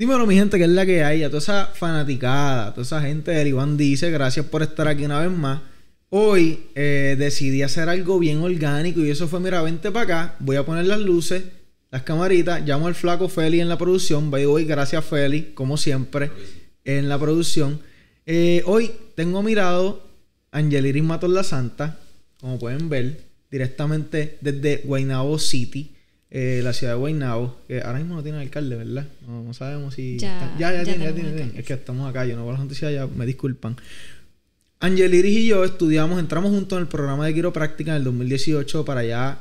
Dímelo, mi gente, que es la que hay. A toda esa fanaticada, a toda esa gente del Iván dice, gracias por estar aquí una vez más. Hoy eh, decidí hacer algo bien orgánico y eso fue, mira, vente para acá, voy a poner las luces, las camaritas, llamo al flaco Feli en la producción. By way, gracias Feli, como siempre, en la producción. Eh, hoy tengo mirado Angeliris Matos la Santa, como pueden ver, directamente desde Guaynabo City. Eh, la ciudad de Guaynabo, que ahora mismo no tiene alcalde, ¿verdad? No, sabemos si... Ya, ya, ya, ya tiene, ya tiene. Es que estamos acá, yo no veo las noticias ya, me disculpan. Angeliris y yo estudiamos, entramos juntos en el programa de quiropráctica en el 2018 para allá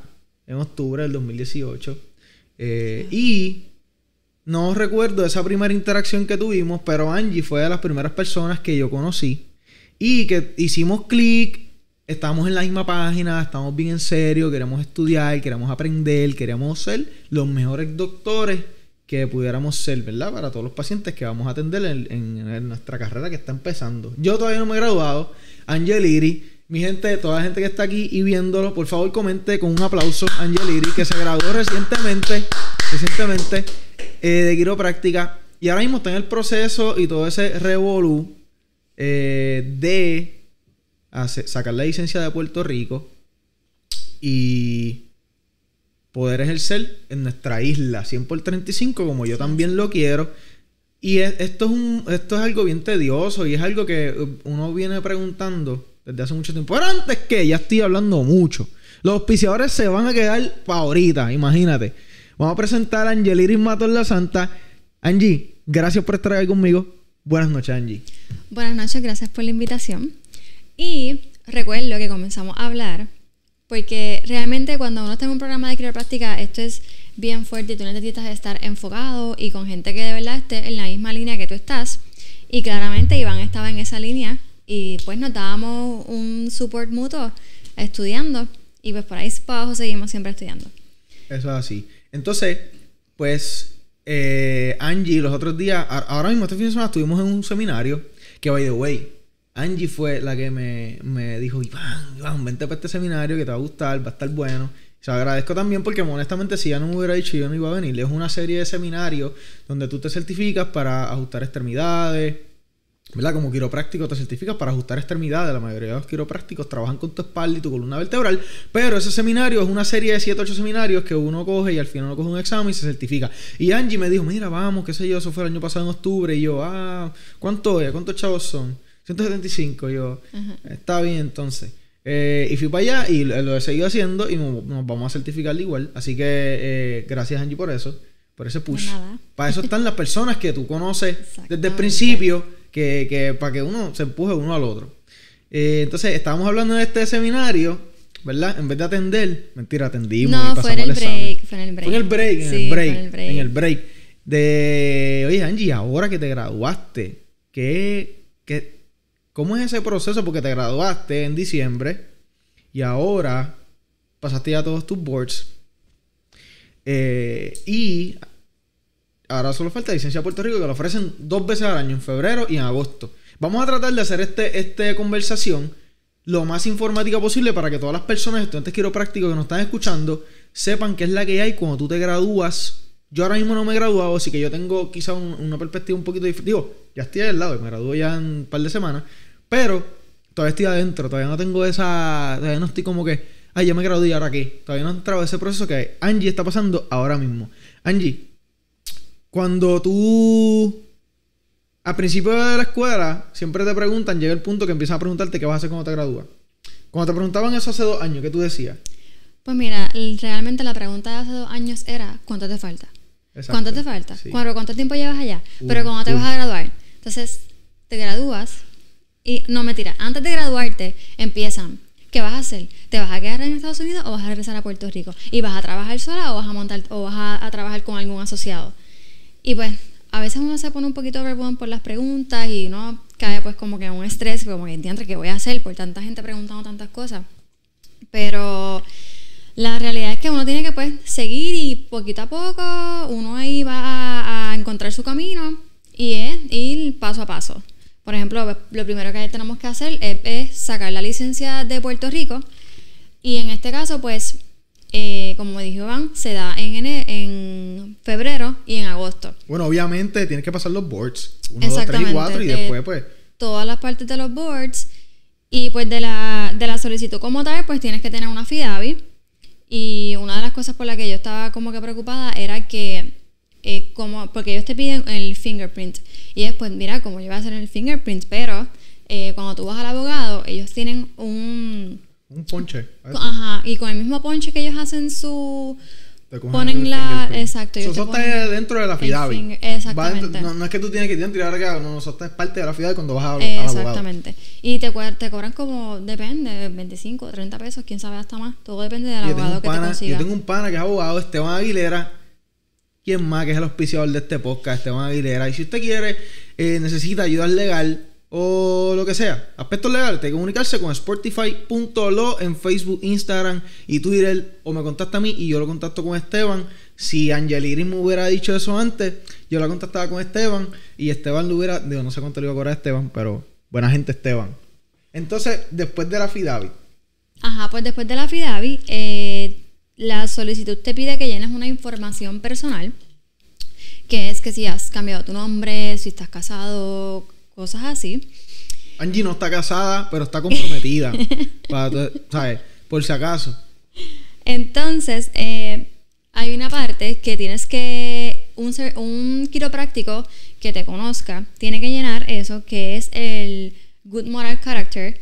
en octubre del 2018. Eh, y no recuerdo esa primera interacción que tuvimos, pero Angie fue de las primeras personas que yo conocí y que hicimos clic, estamos en la misma página, estamos bien en serio, queremos estudiar, queremos aprender, queremos ser los mejores doctores que pudiéramos ser, ¿verdad? Para todos los pacientes que vamos a atender en, nuestra carrera que está empezando. Yo todavía no me he graduado. Angeliri, mi gente, toda la gente que está aquí y viéndolo, por favor comente con un aplauso a Angeliri, que se graduó recientemente, recientemente eh, de quiropráctica. Y ahora mismo está en el proceso y todo ese revolú eh, de hacer- sacar la licencia de Puerto Rico y poder ejercer en nuestra isla 100 por 35 como yo también lo quiero. Y es- esto es un esto es algo bien tedioso y es algo que eh, uno viene preguntando desde hace mucho tiempo. Pero antes que ya estoy hablando mucho. Los auspiciadores se van a quedar para ahorita imagínate. Vamos a presentar a Angeliris Matos la Santa. Angie gracias por estar aquí conmigo. Buenas noches Angie. Buenas noches, gracias por la invitación. Y recuerdo que comenzamos a hablar, porque realmente cuando uno está en un programa de quiropráctica, esto es bien fuerte y tú necesitas estar enfocado y con gente que de verdad esté en la misma línea que tú estás. Y claramente Iván estaba en esa línea y pues nos dábamos un support mutuo estudiando y pues por ahí para abajo seguimos siempre estudiando. Eso es así. Entonces, pues, eh, Angie, los otros días, ahora mismo este fin de semana estuvimos en un seminario que, by the way, Angie fue la que me, me dijo, Iván, Iván, vente para este seminario que te va a gustar, va a estar bueno. Y se lo agradezco también porque honestamente si ya no me hubiera dicho yo no iba a venir. Es una serie de seminarios donde tú te certificas para ajustar extremidades, ¿verdad? Como quiropráctico te certificas para ajustar extremidades. La mayoría de los quiroprácticos trabajan con tu espalda y tu columna vertebral. Pero ese seminario es una serie de 7 8 seminarios que uno coge y al final uno coge un examen y se certifica. Y Angie me dijo, mira, vamos, qué sé yo, eso fue el año pasado en octubre. Y yo, ah, ¿cuánto es? ¿Cuántos chavos son? 175. Y yo, está bien entonces. Eh, y fui para allá y lo he seguido haciendo y nos, vamos a certificar igual. Así que eh, gracias Angie por eso, por ese push. Nada. Para eso están las personas que tú conoces desde el principio, que, que para que uno se empuje uno al otro. Eh, entonces, estábamos hablando de este seminario, ¿verdad? En vez de atender, mentira, atendimos. y No, pasamos fue en el break, fue en el break. Fue en el break, en Sí, el break, en el break. en el break. De, oye, Angie, ahora que te graduaste, ¿qué, qué, ¿cómo es ese proceso? Porque te graduaste en diciembre y ahora pasaste ya todos tus boards. Eh, y ahora solo falta licencia de Puerto Rico que lo ofrecen dos veces al año, en febrero y en agosto. Vamos a tratar de hacer este, este conversación lo más informática posible para que todas las personas, estudiantes quiroprácticos que nos están escuchando, sepan qué es la que hay cuando tú te gradúas. Yo ahora mismo no me he graduado, así que yo tengo quizá un- una perspectiva un poquito diferente. Digo, ya estoy al lado, me gradúo ya en un par de semanas, pero todavía estoy adentro, todavía no tengo esa. Todavía no estoy como que, ay, ya me gradué y ahora qué. Todavía no he entrado ese proceso que Angie está pasando ahora mismo. Angie, cuando tú al principio de la escuela siempre te preguntan, llega el punto que empiezan a preguntarte qué vas a hacer cuando te gradúas. Cuando te preguntaban eso hace dos años, ¿qué tú decías? Pues mira, realmente la pregunta de hace dos años era ¿cuánto te falta? Exacto. ¿Cuánto te falta? Sí. ¿Cuánto, cuánto tiempo llevas allá? Pero ¿cuándo te vas a graduar? Entonces, te gradúas y no mentira, antes de graduarte empiezan ¿Qué vas a hacer? ¿Te vas a quedar en Estados Unidos o vas a regresar a Puerto Rico? ¿Y vas a trabajar sola o vas a montar o vas a trabajar con algún asociado? Y pues a veces uno se pone un poquito overwhelmed por las preguntas y uno cae pues como que en un estrés, como que entiende qué voy a hacer por tanta gente preguntando tantas cosas. Pero la realidad es que uno tiene que pues seguir y poquito a poco uno ahí va a, a encontrar su camino y es ir paso a paso. Por ejemplo, lo primero que tenemos que hacer es, es sacar la licencia de Puerto Rico y en este caso pues eh, como dijo Iván, se da en, en febrero y en agosto. Bueno, obviamente tienes que pasar los boards. Uno, dos, tres y cuatro. Y eh, después, pues. Todas las partes de los boards. Y pues de la, de la solicitud como tal, pues tienes que tener una FIDAVI. Y una de las cosas por las que yo estaba como que preocupada era que, eh, como, porque ellos te piden el fingerprint. Y después, mira, como yo voy a hacer el fingerprint, pero eh, cuando tú vas al abogado, ellos tienen un... Un ponche. Ajá, y con el mismo ponche que ellos hacen su... Te Ponen el la- fingerprint. exacto, Eso está dentro de la FIDAVI. exactamente. dentro- no, no es que tú tienes que ir que hago, no, eso está- es parte de la FIDAVI cuando vas a, al abogado. Exactamente. Y te, te cobran como, depende, 25, 30 pesos, quién sabe hasta más. Todo depende del Yo abogado que te consiga. yo tengo un pana que es abogado, Esteban Aguilera. ¿Quién más que es el auspiciador de este podcast? Esteban Aguilera. Y si usted quiere, eh, necesita ayuda legal o lo que sea, aspectos legales, te comunicarse con Sportify.lo en Facebook, Instagram y Twitter. O me contacta a mí y yo lo contacto con Esteban. Si Angeliris me hubiera dicho eso antes, yo la contactaba con Esteban y Esteban lo hubiera. Digo, no sé cuánto le iba a cobrar a Esteban, pero buena gente Esteban. Entonces, después de la FIDAVI, Ajá, pues después de la FIDAVI, eh, la solicitud te pide que llenes una información personal, que es que si has cambiado tu nombre, si estás casado, cosas así. Angie no está casada, pero está comprometida. para, ¿sabes? Por si acaso. Entonces, eh, hay una parte que tienes que, un, un quiropráctico que te conozca, tiene que llenar eso, que es el Good Moral Character,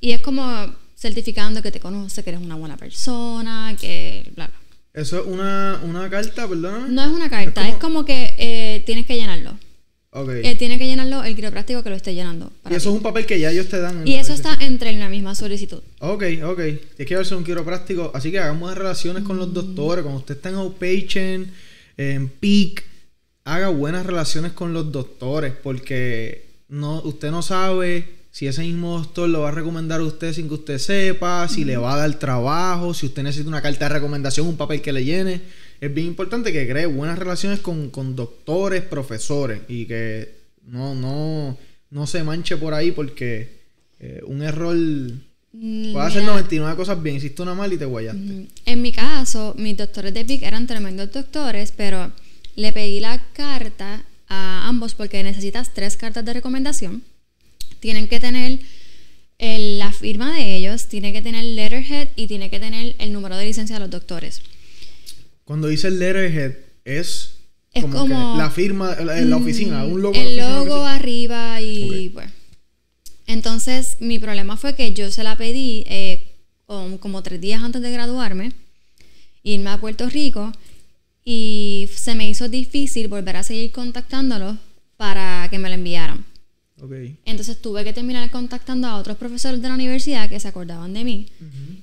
y es como certificando que te conoce, que eres una buena persona, que bla, bla. Eso es una, una carta, perdóname. No es una carta, Es es como- que eh, tienes que llenarlo. Ok. Eh, tiene que llenarlo el quiropráctico que lo esté llenando. para y eso ti. es un papel que ya ellos te dan. Y eso está entre la misma solicitud. Ok, ok. Tienes que verse un quiropráctico. Así que hagamos buenas relaciones con los doctores. Cuando usted está en outpatient, en peak, haga buenas relaciones con los doctores. Porque no, usted no sabe si ese mismo doctor lo va a recomendar a usted sin que usted sepa, si le va a dar trabajo, si usted necesita una carta de recomendación, un papel que le llene. Es bien importante que cree buenas relaciones con, con doctores, profesores y que no, no, no se manche por ahí porque eh, un error Mm, Puedes hacer mira, 99 cosas bien, hiciste una mal y te guayaste. En mi caso, mis doctores de PIC eran tremendos doctores, pero le pedí la carta a ambos porque necesitas tres cartas de recomendación. Tienen que tener el- la firma de ellos, tiene que tener el letterhead y tiene que tener el número de licencia de los doctores. Cuando dice el letterhead, es, Es como, como- que la firma en la oficina, un logo. El oficina, logo arriba y Ok. pues. Entonces, mi problema fue que yo se la pedí eh, como tres días antes de graduarme, irme a Puerto Rico, y se me hizo difícil volver a seguir contactándolos para que me la enviaran. Ok. Entonces tuve que terminar contactando a otros profesores de la universidad que se acordaban de mí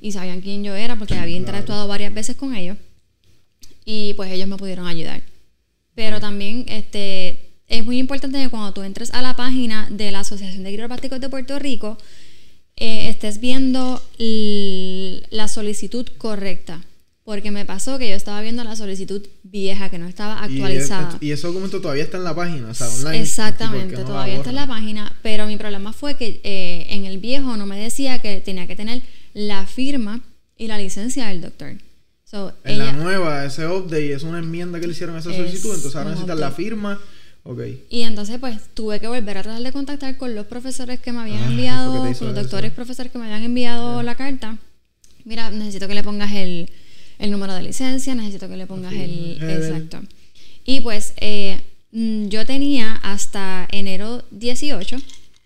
y sabían quién yo era porque había interactuado varias veces con ellos y pues ellos me pudieron ayudar. Pero también este, es muy importante que cuando tú entres a la página de la Asociación de Quiroprácticos de Puerto Rico eh, estés viendo la solicitud correcta. Porque me pasó que yo estaba viendo la solicitud vieja, que no estaba actualizada. y ese documento todavía está en la página, o sea, online. Exactamente, ¿Y por qué no todavía está en la página, pero mi problema fue que eh, en el viejo no me decía que tenía que tener la firma y la licencia del doctor. So, En la nueva, ese update es una enmienda que le hicieron a esa solicitud, Es entonces ahora necesitan la firma. Ok. y entonces pues tuve que volver a tratar de contactar con los profesores que me habían Ah, enviado, ¿por qué te con los eso? doctores profesores que me habían enviado la carta. Mira, necesito que le pongas el, el número de licencia, necesito que le pongas el... Exacto. Y pues eh, mm, yo tenía hasta enero 18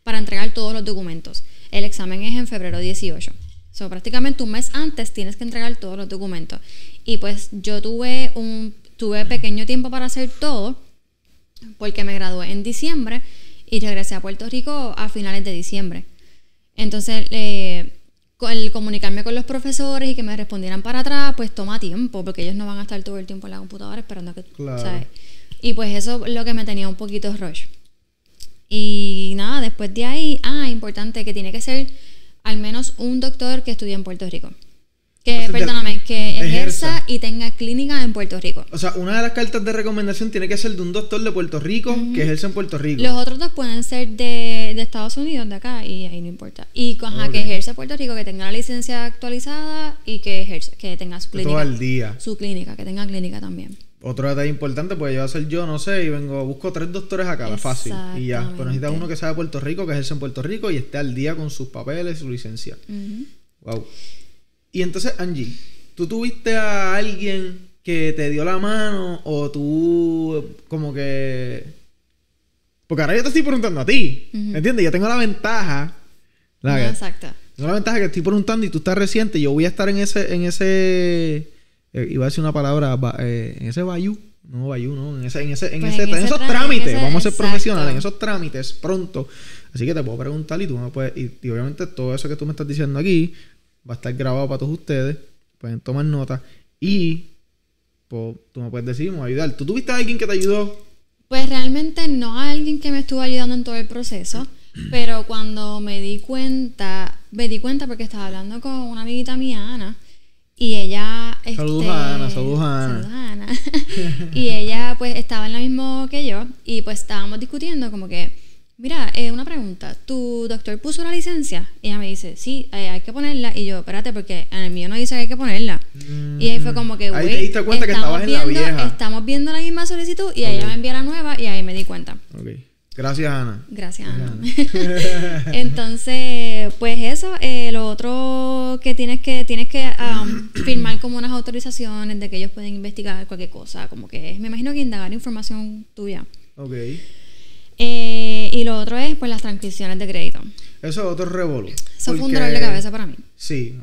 para entregar todos los documentos. El examen es en febrero 18. So, prácticamente un mes antes tienes que entregar todos los documentos. Y pues yo tuve un tuve pequeño tiempo para hacer todo porque me gradué en diciembre y regresé a Puerto Rico a finales de diciembre. Entonces, eh, el comunicarme con los profesores y que me respondieran para atrás, pues toma tiempo, porque ellos no van a estar todo el tiempo en la computadora esperando a que... Claro. ¿sabes? Y pues eso es lo que me tenía un poquito rush. Y nada, después de ahí, ah, importante que tiene que ser al menos un doctor que estudie en Puerto Rico. Que, Entonces, perdóname, que ejerza, ejerza. y tenga clínica en Puerto Rico. O sea, una de las cartas de recomendación tiene que ser de un doctor de Puerto Rico que ejerce en Puerto Rico. Los otros dos pueden ser de, de Estados Unidos, de acá, y ahí no importa. Y ajá, Ok. que ejerce en Puerto Rico, que tenga la licencia actualizada y que ejerce, que tenga su Todo clínica. al día. Su clínica, que tenga clínica también. Otro detalle importante, pues yo voy a ser yo, no sé, y vengo, busco tres doctores acá, fácil. Y ya. Pero necesitas uno que sea de Puerto Rico, que ejerce en Puerto Rico y esté al día con sus papeles, su licencia. Wow. Y entonces, Angie, ¿tú tuviste a alguien que te dio la mano o tú como que... Porque ahora yo te estoy preguntando a ti, Ujú. ¿entiendes? Yo tengo la ventaja... la No, exacto. tengo la ventaja que estoy preguntando y tú estás reciente. Yo voy a estar en ese... En ese eh, iba a decir una palabra... eh, en ese bayou. No, bayou, no. En, ese, en, ese, en, Pues ese- en en esos trámites. ese- vamos a ser profesionales. En esos trámites pronto. Así que te puedo preguntar y tú me puedes... Y, y obviamente todo eso que tú me estás diciendo aquí va a estar grabado para todos ustedes. Pueden tomar nota. Y... Pues, tú me puedes decir, me ayudar. ¿Tú tuviste a alguien que te ayudó? Pues realmente no a alguien que me estuvo ayudando en todo el proceso, pero cuando me di cuenta, me di cuenta porque estaba hablando con una amiguita mía, Ana, y ella... Saludos este, a Ana, saludos a Ana. saludos a Ana. y ella pues estaba en lo mismo que yo y pues estábamos discutiendo como que, mira, eh, una pregunta, ¿tu doctor puso la licencia? Y ella me dice, sí, eh, hay que ponerla. Y yo, espérate, porque en el mío no dice que hay que ponerla. Y ahí fue como que, Mm. Ahí güey, te diste cuenta que estabas en la viendo- vieja. Estamos viendo la misma solicitud y Ok. ella me envía la nueva y ahí me di cuenta. Ok. Gracias, Ana. Gracias, Ana. Entonces, pues eso, eh, lo otro que tienes que tienes que um, firmar como unas autorizaciones de que ellos pueden investigar cualquier cosa, como que me imagino que indagar información tuya. Ok. Eh, y lo otro es pues las transcripciones de crédito. Eso es otro revolú. Eso fue un dolor de cabeza para mí. Sí.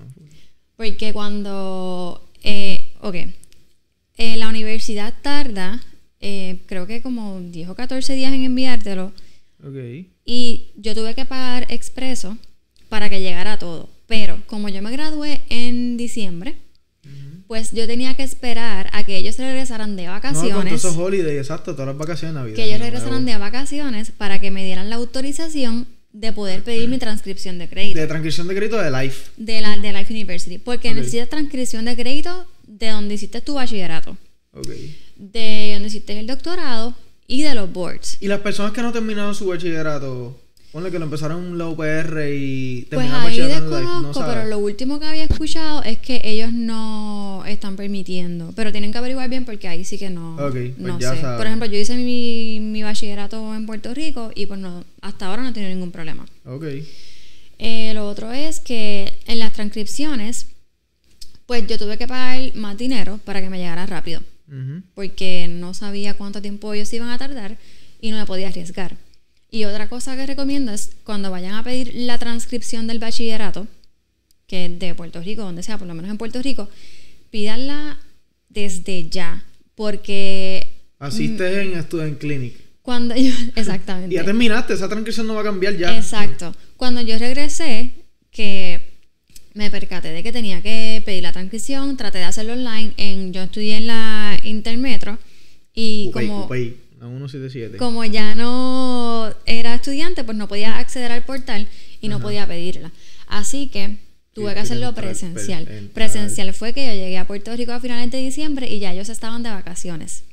Porque cuando, eh, ok, eh, la universidad tarda, eh, creo que como 10 o 14 días en enviártelo. Ok. Y yo tuve que pagar expreso para que llegara todo. Pero como yo me gradué en diciembre, pues yo tenía que esperar a que ellos regresaran de No, con vacaciones. todos esos holidays, exacto, todas las vacaciones de Navidad. que ellos regresaran de vacaciones para que me dieran la autorización de poder pedir mi transcripción de crédito. De transcripción de crédito de Life. de la de Life University. Porque necesitas transcripción de crédito de donde hiciste tu bachillerato, Ok. de donde hiciste el doctorado y de los boards. Y las personas que no terminaron su bachillerato, ponle que lo empezaron en la UPR y Pues ahí no desconozco, pero lo último que había escuchado es que ellos no están permitiendo. Pero tienen que averiguar bien porque ahí sí que no, Ok, pues no ya sé. saben. Por ejemplo, yo hice mi, mi bachillerato en Puerto Rico y pues no, hasta ahora no he tenido ningún problema. Ok. Eh, lo otro es que en las transcripciones, pues yo tuve que pagar más dinero para que me llegara rápido. Ujú. porque no sabía cuánto tiempo ellos iban a tardar y no me podía arriesgar. Y otra cosa que recomiendo es cuando vayan a pedir la transcripción del bachillerato, que es de Puerto Rico, donde sea, por lo menos en Puerto Rico, pídanla desde ya, porque Asistes en, estu- en clinic. cuando yo, Y exactamente, ya terminaste, esa transcripción no va a cambiar ya. exacto, cuando yo regresé, que me percaté de que tenía que pedir la transcripción, traté de hacerlo online, en, yo estudié en la Intermetro y Cupey, como Cupey, la 177. como ya no era estudiante, pues no podía acceder al portal y no podía pedirla. Así que tuve que hacerlo entrar, presencial. entrar. Presencial fue que yo llegué a Puerto Rico a finales de diciembre y ya ellos estaban de vacaciones.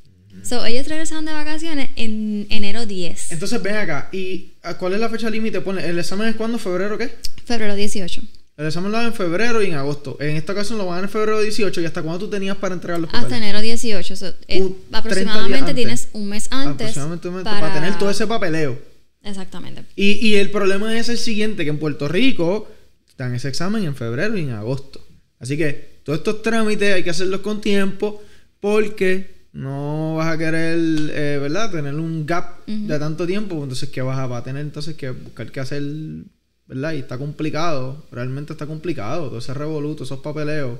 So, ellos regresaron de vacaciones en enero 10, Entonces ven acá, ¿y a cuál es la fecha límite? ¿el examen es cuándo? ¿Febrero qué? febrero 18. El examen lo dan en febrero y en agosto. En esta ocasión lo van en febrero 18 y hasta cuándo tú tenías para entregar los papeles. Hasta enero 18. So, eh, Un 30 días aproximadamente tienes un mes antes. Aproximadamente un para... tener todo ese papeleo. Exactamente. Y, y el problema es el siguiente, que en Puerto Rico dan ese examen en febrero y en agosto. Así que todos estos trámites hay que hacerlos con tiempo porque no vas a querer, eh, ¿verdad? Tener un gap de tanto tiempo. Entonces, ¿qué vas a, vas a tener? Entonces, que buscar qué hacer, ¿verdad? Y está complicado. Realmente está complicado. Todo ese revoluto, esos papeleos.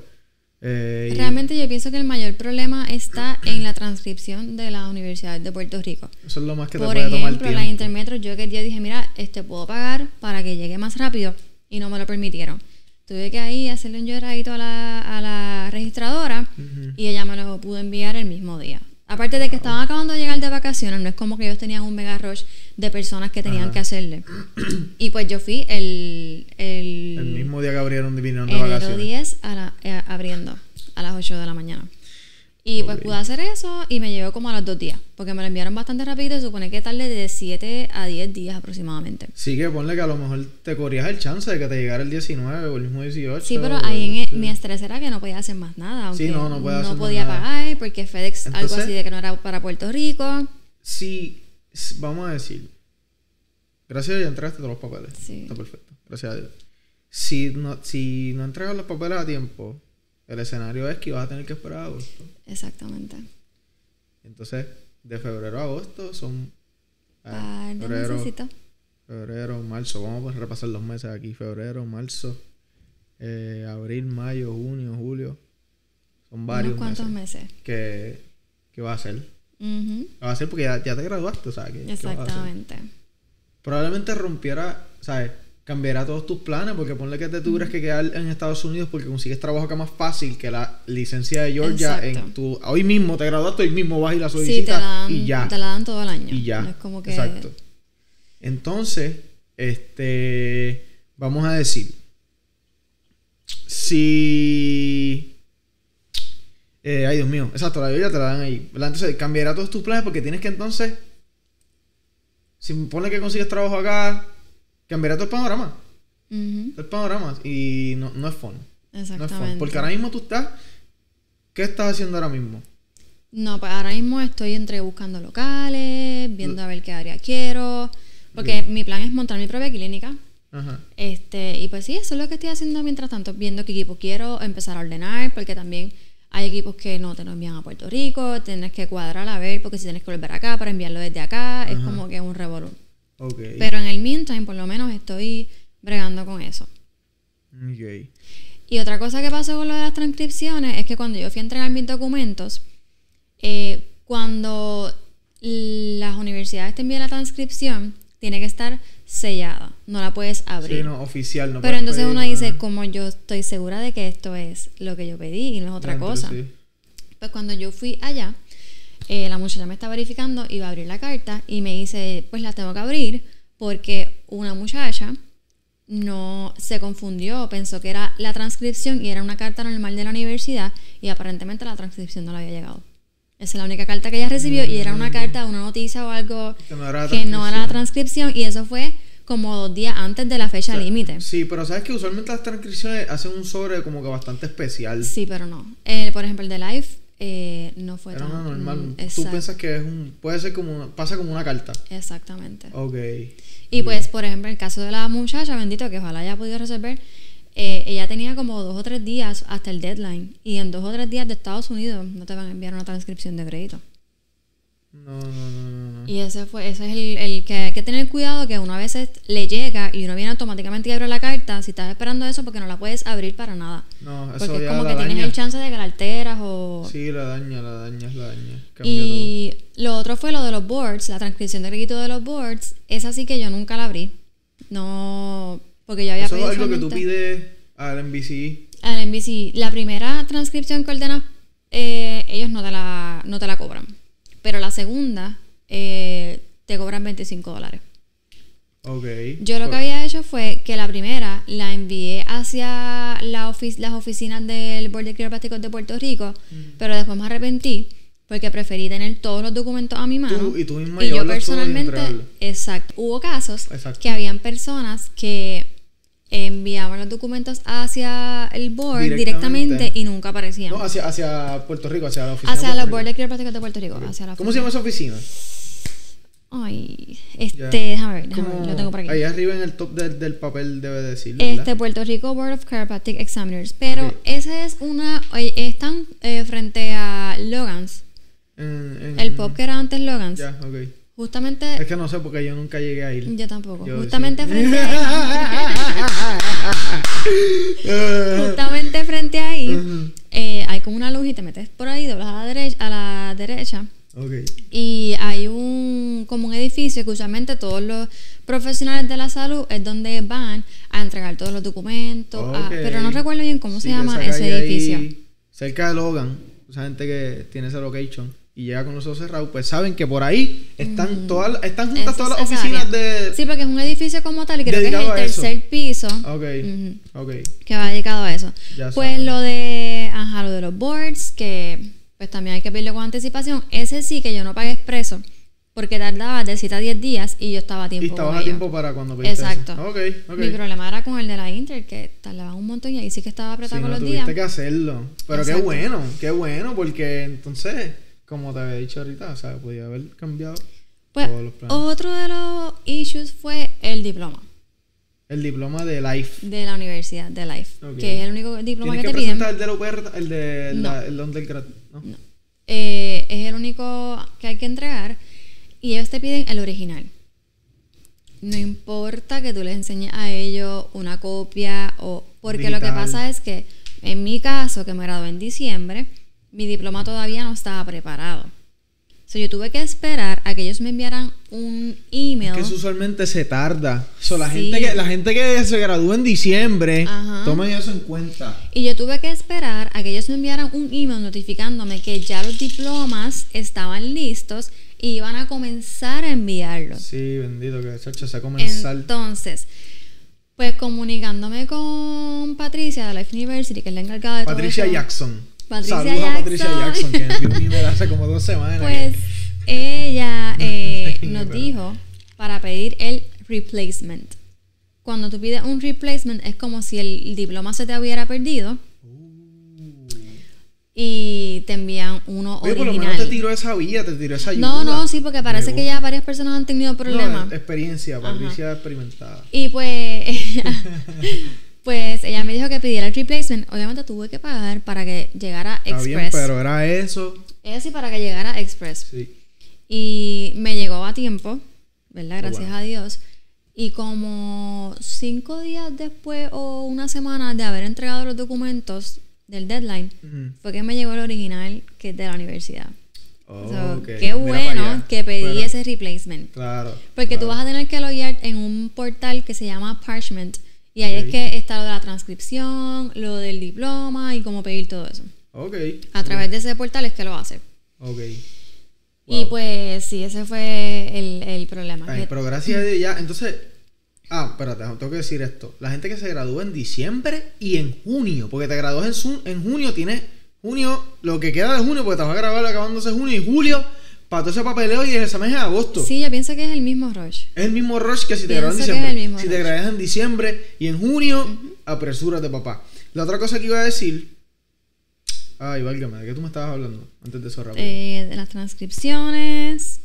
Eh, y Realmente yo pienso que el mayor problema está en la transcripción de la Universidad de Puerto Rico. eso es lo más que te Por puede tomar ejemplo, la tiempo. Intermetro, yo que día dije, mira, este puedo pagar para que llegue más rápido y no me lo permitieron. Tuve que ahí hacerle un lloradito a la, a la registradora y ella me lo pudo enviar el mismo día. Aparte de que estaban acabando de llegar de vacaciones, no es como que ellos tenían un mega rush de personas que tenían que hacerle. y pues yo fui el... El, El mismo día que abrieron vinieron de vacaciones. 10 a la- eh, abriendo a las 8 de la mañana. Y pues pude hacer eso y me llevó como a los dos días. Porque me lo enviaron bastante rápido y supone que tarde de 7 a 10 días aproximadamente. Sí que ponle que a lo mejor te corrías el chance de que te llegara el 19 o el mismo 18. Sí, pero ahí en el- el- mi estrés era que no podía hacer más nada. Aunque Sí, no, no hacer más podía nada. pagar porque FedEx, algo así de que no era para Puerto Rico. Si, s- vamos a decir, gracias a Dios ya entregaste todos los papeles. Sí. Está perfecto, gracias a Dios. Si no, si no entregas los papeles a tiempo, el escenario es que vas a tener que esperar a agosto. Exactamente. Entonces, de febrero a agosto son... ah, de febrero, febrero, marzo. Vamos a repasar los meses aquí. Febrero, marzo, eh, abril, mayo, junio, julio. Son varios Unos cuantos meses. meses. Que, que va a hacer. Ujú, Va a ser porque ya, ya te graduaste, o sea, que. Exactamente. Probablemente rompiera, ¿sabes? Cambiará todos tus planes porque ponle que te tuvieras que quedar en Estados Unidos porque consigues trabajo acá más fácil que la licencia de Georgia Exacto. en tu hoy mismo te graduaste hoy mismo vas y la solicitas la, dan, y ya te la dan todo el año. y ya No es como que... exacto entonces este vamos a decir si eh, ay Dios mío exacto la Georgia te la dan ahí ¿verdad? entonces cambiará todos tus planes porque tienes que entonces si pone que consigues trabajo acá cambiará todo el panorama todo el panorama y no, no es fun no es fun Exactamente. porque ahora mismo tú estás ¿qué estás haciendo ahora mismo? No, pues ahora mismo estoy entre buscando locales, viendo a ver qué área quiero. Porque mi plan es montar mi propia clínica. Ajá. Este, y pues sí, eso es lo que estoy haciendo mientras tanto, viendo qué equipo quiero, empezar a ordenar, porque también hay equipos que no te lo envían a Puerto Rico, tienes que cuadrar a ver, porque si tienes que volver acá para enviarlo desde acá, es como que un revolú. Pero en el meantime, por lo menos estoy bregando con eso. Y otra cosa que pasó con lo de las transcripciones es que cuando yo fui a entregar mis documentos, eh, cuando las universidades te envían la transcripción, tiene que estar sellada, no la puedes abrir. Sí, no, oficial, no Pero entonces pedir, uno dice, como yo estoy segura de que esto es lo que yo pedí y no es otra Dentro, cosa. sí. Pues cuando yo fui allá, eh, la muchacha me está verificando y va a abrir la carta y me dice, pues la tengo que abrir porque una muchacha no se confundió, pensó que era la transcripción y era una carta normal de la universidad y aparentemente la transcripción no le había llegado. Esa es la única carta que ella recibió y era una carta, una noticia o algo Que no era la que no era la transcripción. y eso fue como dos días antes de la fecha límite. Sí, pero sabes que usualmente las transcripciones hacen un sobre como que bastante especial. Sí, pero no. Eh, por ejemplo, el de Live eh, no fue Era tan... normal. mm, Tú piensas que es un. Puede ser como una. Pasa como una carta. Exactamente. Ok. Y pues, por ejemplo, el caso de la muchacha, bendito, que ojalá haya podido resolver, eh, ella tenía como dos o tres días hasta el deadline. Y en dos o tres días de Estados Unidos no te van a enviar una transcripción de crédito. No, no, no, no. Y ese fue, ese es el, el que hay que tener cuidado que uno a veces le llega y uno viene automáticamente y abre la carta si estás esperando eso porque no la puedes abrir para nada. No, eso Porque es como la que tienes el chance de que la alteras o... Sí, la daña, la daña, la daña. Cambia Y lo otro fue lo de los boards, la transcripción de crédito de los boards. Esa sí que yo nunca la abrí. No, porque yo había todo. Eso es pedido algo que tú pides al NBC. Al NBC, la primera transcripción que ordenas, eh, ellos no te, la, no te la cobran. Pero la segunda, eh, te cobran 25 dólares. Ok. Yo lo que había hecho fue que la primera la envié hacia la las oficinas del Board de Quiroprácticos de Puerto Rico, pero después me arrepentí porque preferí tener todos los documentos a mi mano. y tú misma y yo personalmente, exacto, hubo casos Exacto. que habían personas que enviaban los documentos hacia el board Directamente. directamente, y nunca aparecían. No, hacia, hacia Puerto Rico, hacia la oficina. hacia de Puerto Board de Quiroprácticos de Puerto Rico. Hacia la ¿Cómo se llama esa oficina? Ay, este, Ya. déjame ver, déjame ver, lo tengo por aquí. Ahí arriba en el top del, del papel debe decir. ¿verdad? Este Puerto Rico Board of Chiropractic Examiners. Pero Ok. ese es una. Están eh, frente a Logan's. En- en- El pop que era antes Logan's. Ya, ok. Justamente. Es que no sé porque yo nunca llegué a ir. Yo tampoco. Yo justamente sí. frente a, Justamente frente ahí. Ujú. eh, hay como una luz y te metes por ahí, doblas a la derecha. A la derecha Ok. y hay un como un edificio que usualmente todos los profesionales de la salud es donde van a entregar todos los documentos. a- pero no recuerdo bien cómo Sí, se llama ese ahí, edificio. cerca de Logan. Esa gente que tiene esa location. Y llega con los ojos cerrados, pues saben que por ahí están todas están juntas todas las oficinas área. de Sí, porque es un edificio como tal y creo que es el tercer piso Ok, Ujú. ok. que va dedicado a eso. Ya pues lo de, ajá, lo de los boards, que pues también hay que pedirlo con anticipación. Ese sí que yo no pagué expreso, porque tardaba de 7 a 10 días y yo estaba a tiempo. Y estabas a tiempo para cuando pediste Exacto. eso. Ok, ok. Mi problema era con el de la Inter, que tardaba un montón y ahí sí que estaba Sí, apretado no con los tuviste días. que hacerlo. Pero qué bueno, qué bueno, porque entonces, como te había dicho ahorita, o sea, podía haber cambiado Pues todos los planes. otro de los issues fue el diploma El diploma de Life. de la universidad, de Life, Ok. que es el único diploma que, que, te piden. el de la UPR, el de No. la, el undergrad, ¿no? No. Eh, es el único que hay que entregar y ellos te piden el original. No importa que tú les enseñes a ellos una copia o... Porque lo que pasa es que en mi caso, que me gradué en diciembre, mi diploma todavía no estaba preparado. So, yo tuve que esperar a que ellos me enviaran un email. Es que eso usualmente se tarda. So, la, Sí. gente que, la gente que se gradúa en diciembre, Ajá. tomen eso en cuenta. Y yo tuve que esperar a que ellos me enviaran un email notificándome que ya los diplomas estaban listos y iban a comenzar a enviarlos. Sí, bendito que chacho se comenzar. Entonces, pues comunicándome con Patricia de Life University, que es la encargada de Patricia todo eso, Jackson. Patricia Saludos a Patricia Jackson. Jackson, que envió un email hace como dos semanas. Pues ella eh, nos dijo para pedir el replacement. Cuando tú pides un replacement es como si el diploma se te hubiera perdido y te envían uno Oye, por lo original. menos te tiró esa vía, te tiró esa ayuda. no, no, sí, porque parece que ya varias personas han tenido problemas. No, experiencia, Patricia experimentada. Y pues ella, pues ella me dijo que pidiera el replacement. Obviamente tuve que pagar para que llegara Está Express. bien, pero era eso. Ella sí para que llegara Express. Sí. Y me llegó a tiempo, ¿verdad? Gracias bueno. a Dios. Y como cinco días después o una semana de haber entregado los documentos del deadline, fue que me llegó el original que es de la universidad. Oh, So. Qué bueno que pedí Bueno, ese replacement. Claro. Porque tú vas a tener que loguear en un portal que se llama Parchment. Y ahí es que está lo de la transcripción, lo del diploma y cómo pedir todo eso. Ok. A través de ese portal es que lo hace. Ok. Y pues sí, ese fue el, el problema. Ay, pero gracias a Dios ya. Entonces. Ah, espérate, tengo que decir esto. La gente que se gradúa en diciembre y en junio. Porque te gradúas en, junio, tienes junio, lo que queda de junio, porque te vas a graduar acabándose junio y julio. Para todo ese papeleo y el examen es en agosto. Sí, yo pienso que es el mismo rush. Es el mismo rush que si te gradúas en diciembre. si te gradúas en diciembre y en junio, apresúrate, papá. La otra cosa que iba a decir. Ay, válgame, ¿de qué tú me estabas hablando? Antes de eso, rápido. Eh, de las transcripciones.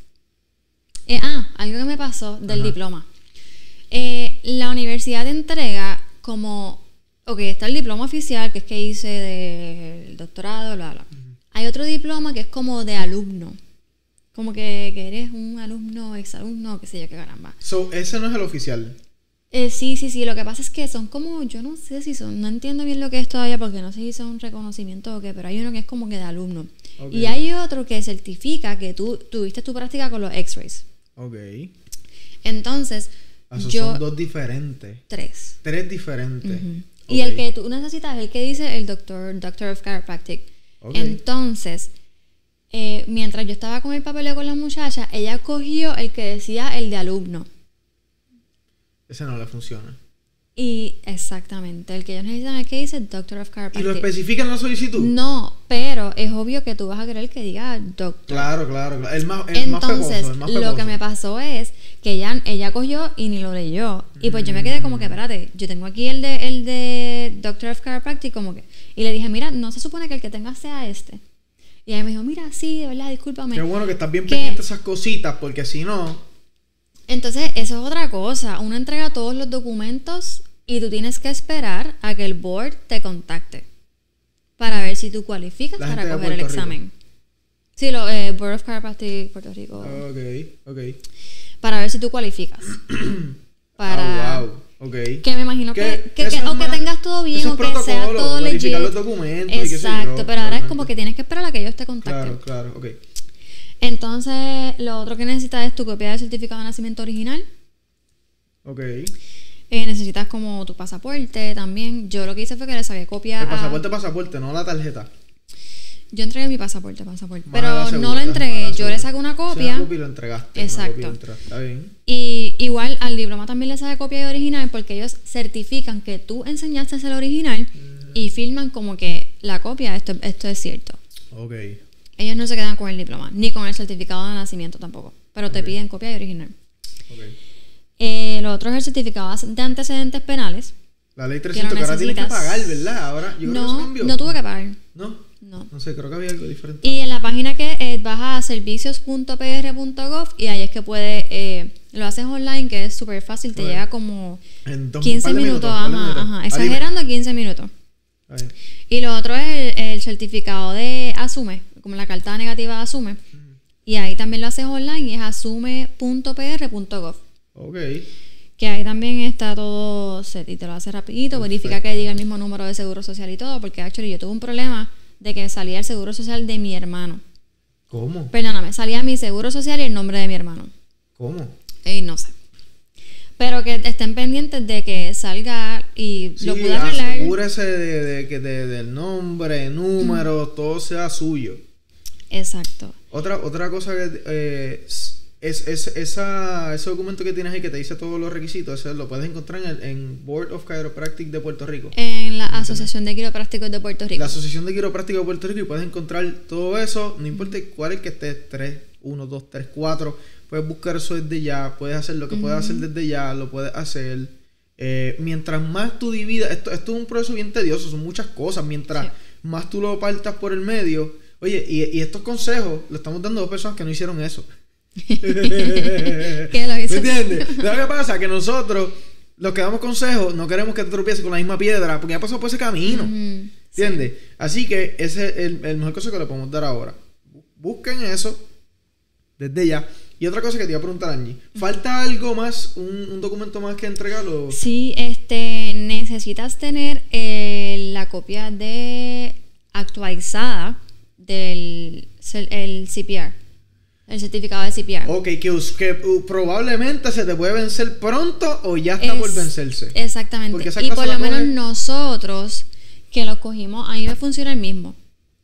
Eh, ah, algo que me pasó del Ajá. diploma. Eh, la universidad entrega como, ok, está el diploma oficial, que es que hice del doctorado, bla, bla. Hay otro diploma que es como de alumno. Como que, que eres un alumno, exalumno, qué sé yo, qué caramba. So, ese no es el oficial. Eh, sí, sí, sí. Lo que pasa es que son como, yo no sé si son, no entiendo bien lo que es todavía porque no sé si son reconocimiento o qué, pero hay uno que es como que de alumno. Y hay otro que certifica que tú tuviste tu práctica con los X-rays. Ok. Entonces, Ah, yo son dos diferentes. tres. Tres diferentes. Y el que tú necesitas es el que dice el doctor, Doctor of Chiropractic. Ok. Entonces, eh, mientras yo estaba con el papeleo con la muchacha, ella cogió el que decía el de alumno. Ese no le funciona. Y exactamente, el que ellos necesitan es el que dice Doctor of ¿Y Chiropractic. lo especifica en la solicitud? No, pero es obvio que tú vas a querer que diga doctor. Claro, claro, claro. El más, el más Entonces, peposo, el más lo que me pasó es que ella, ella cogió y ni lo leyó. Y pues yo me quedé como que, espérate, yo tengo aquí el de, el de Doctor of Chiropractic, como que. Y le dije, mira, no se supone que el que tenga sea este. Y ella me dijo, mira, sí, de verdad, discúlpame. Qué bueno que estás bien que- pendiente de esas cositas, porque si no. Entonces, eso es otra cosa. Uno entrega todos los documentos y tú tienes que esperar a que el board te contacte para ver si tú cualificas La para coger el Rico. examen. Sí, lo, eh, Board of Chiropractic Puerto Rico. Ok, ok. Para ver si tú cualificas. para. Ah, wow. Ok. Que me imagino que, Que que, o que tengas todo bien o que sea todo legit. los documentos y Exacto, yo, pero ahora es como que tienes que esperar a que ellos te contacten. Claro, claro, ok. Entonces, lo otro que necesitas es tu copia del certificado de nacimiento original. Ok. Eh, necesitas como tu pasaporte también. Yo lo que hice fue que le saqué copia El a- pasaporte, pasaporte, no la tarjeta. Yo entregué mi pasaporte, pasaporte. Pero no lo entregué. Yo le saqué una copia. una copia y lo entregaste. una Exacto. copia y lo entregaste. Está bien. Y igual al diploma también le saca copia de original porque ellos certifican que tú enseñaste el original y firman como que la copia, esto, esto es cierto. Ok. Ellos no se quedan con el diploma, ni con el certificado de nacimiento tampoco, pero te piden copia de original. Ok. Eh, lo otro es el certificado de antecedentes penales. La ley 300 que, ahora tienes que pagar, ¿verdad? Ahora, yo creo que eso cambió. no tuve que pagar. ¿No? No. No sé, creo que había algo diferente. Y en la página que eh, vas a servicios.pr.gov y ahí es que puedes, eh, lo haces online, que es súper fácil, te llega como En dos 15 par de minutos, ajá, minutos. ajá, Ah, exagerando 15 minutos. Y lo otro es el, el certificado de Asume, como la carta negativa de Asume. Y ahí también lo haces online y es asume.pr.gov. Ok. Que ahí también está todo set y te lo hace rapidito, verifica que diga el mismo número de seguro social y todo, porque actually yo tuve un problema de que salía el seguro social de mi hermano. ¿Cómo? Perdóname, salía mi seguro social y el nombre de mi hermano. ¿Cómo? No sé. Pero que estén pendientes de que salga y Sí, lo pude arreglar. asegúrese de, de que de- del nombre, número, todo sea suyo. Exacto. Otra, otra cosa que eh, es, es esa, ese documento que tienes ahí que te dice todos los requisitos, ese lo puedes encontrar en, el, en Board of Chiropractic de Puerto Rico. En la Asociación de Quiroprácticos de Puerto Rico. La Asociación de Quiropráctica de Puerto Rico y puedes encontrar todo eso, no importa cuál es que esté, 3, 1, 2, 3, 4, puedes buscar eso desde ya, puedes hacer lo que puedes hacer desde ya, lo puedes hacer. Eh, mientras más tú dividas, esto, esto es un proceso bien tedioso, son muchas cosas, mientras Sí. más tú lo partas por el medio, oye, y, y estos consejos los estamos dando a dos personas que no hicieron eso. que lo ¿Me hizo. entiendes? ¿Sabes qué pasa? Que nosotros, los que damos consejos, no queremos que te tropieces con la misma piedra, porque ya pasó por ese camino. Ujú. ¿Entiendes? Así que ese es el, el mejor consejo que le podemos dar ahora. Bu- Busquen eso desde ya. Y otra cosa que te iba a preguntar, Angie. ¿Falta algo más, un, un documento más que entregarlo? Sí, este, necesitas tener eh, la copia de actualizada del el CPR, el certificado de CPR. Ok, que, que uh, probablemente se te puede vencer pronto o ya está por vencerse. Exactamente. Y por lo menos nosotros que lo cogimos, a mí me funciona el mismo.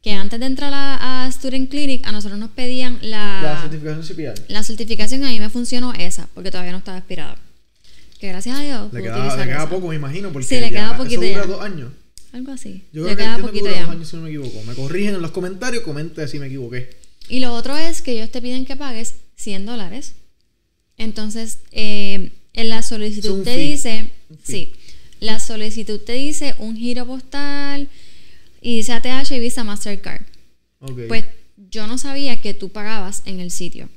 Que antes de entrar a, a Student Clinic, a nosotros nos pedían la, La certificación CPR. la certificación, a mí me funcionó esa, porque todavía no estaba expirada. Que gracias a Dios. Le queda, le poco, me imagino, porque Sí, le ya queda poquito eso dura ya. dos años. Algo así. Yo Le creo que queda que poquito dura ya. dos años si no me equivoco. Me corrigen en los comentarios, comente si me equivoqué. Y lo otro es que ellos te piden que pagues 100 dólares. Entonces, eh, en la solicitud te fee. dice, sí, la solicitud te dice un giro postal y dice ATH y Visa Mastercard. Ok. Pues yo no sabía que tú pagabas en el sitio.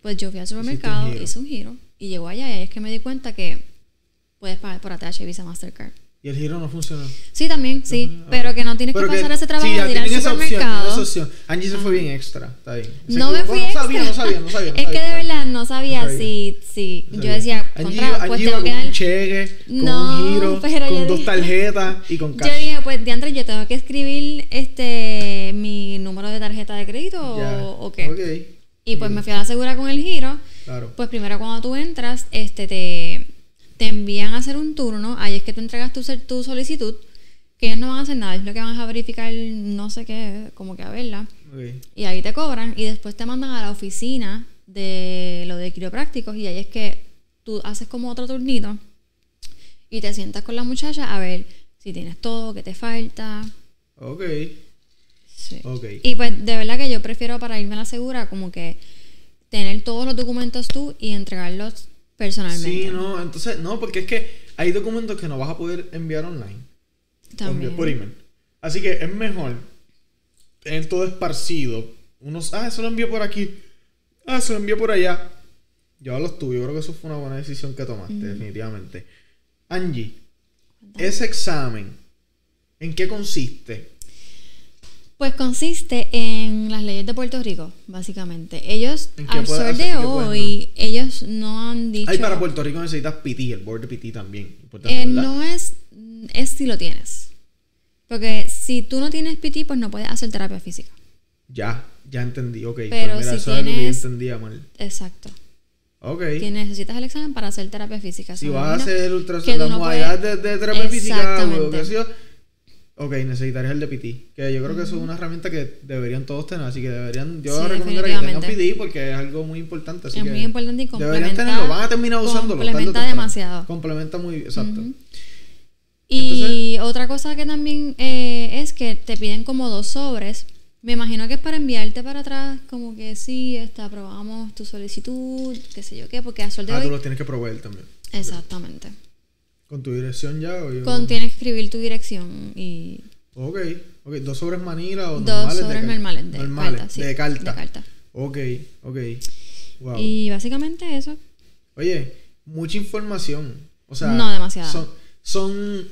Pues yo fui al supermercado, hice un giro y llegó allá y ahí es que me di cuenta que puedes pagar por ATH y Visa Mastercard. Y el giro no funcionó. Sí, también, sí, pero que no tienes Pero que pasar ese trabajo sí, ya de ir al opción, esa opción. Angie se fue bien extra, está bien. Se No me fui no extra. sabía, no sabía, no sabía. no Es que de verdad no sabía si, No yo decía, Angie contra, iba- pues Angie tengo iba que con dar... un cheque, con No, un giro, pero con dos dije- tarjetas y con cash. Yo dije, pues diantre, yo tengo que escribir este mi número de tarjeta de crédito o, o qué. Ok, Y pues me fui a la segura con el giro. claro. Pues primero cuando tú entras, este te, te envían a hacer un turno, ahí es que te entregas tu, tu solicitud, que ellos no van a hacer nada, es lo que van a verificar no sé qué, como que a verla. Y ahí te cobran y después te mandan a la oficina de lo de quiroprácticos y ahí es que tú haces como otro turnito y te sientas con la muchacha a ver si tienes todo, qué te falta. Ok. Sí. Ok. Y pues de verdad que yo prefiero para irme a la segura como que tener todos los documentos tú y entregarlos personalmente. Sí, no, entonces, no, porque es que hay documentos que no vas a poder enviar online. También. Por email. Así que es mejor tener todo esparcido. Unos, ah, eso lo envié por aquí. Ah, se lo envié por allá. Llévalos tú. Yo creo que eso fue una buena decisión que tomaste, definitivamente. Angie, ese examen, ¿en qué consiste? Pues consiste en las leyes de Puerto Rico, básicamente. Ellos, ¿En qué al sol hacer de hoy, ellos no han dicho... Ay, para Puerto Rico necesitas PT, el board de PT también. Eh, no es, es si lo tienes. Porque si tú no tienes PT, pues no puedes hacer terapia física. Ya, ya entendí, ok. Pero pues mira, si eso es algo que yo tienes- entendía mal. Exacto. Ok. Que necesitas el examen para hacer terapia física. Si vas a hacer ultrasonido, no puedes- de, de terapia física, o Exactamente. qué sé yo, Ok, necesitarías el de PT. Que yo creo que eso es una herramienta que deberían todos tener. Así que deberían. Yo Sí, recomendaría que tengan. PT porque es algo muy importante. Así es que muy importante y Deberían complementa. tenerlo. Van a terminar usándolo. Complementa demasiado. Complementa muy. Exacto. Y otra cosa que también eh, es que te piden como dos sobres. Me imagino que es para enviarte para atrás, como que sí, este, aprobamos tu solicitud, qué sé yo qué, porque a de Ah, tú hoy. los tienes que proveer también. Exactamente. Con tu dirección ya. O yo- Con, tienes que escribir tu dirección y Ok, ok. Dos sobres Manila o dos normales. de sobres normales de normales, carta. sí, de carta. de carta. Ok, ok. Wow. Y básicamente eso. Oye, mucha información. O sea, No demasiada. Son, son.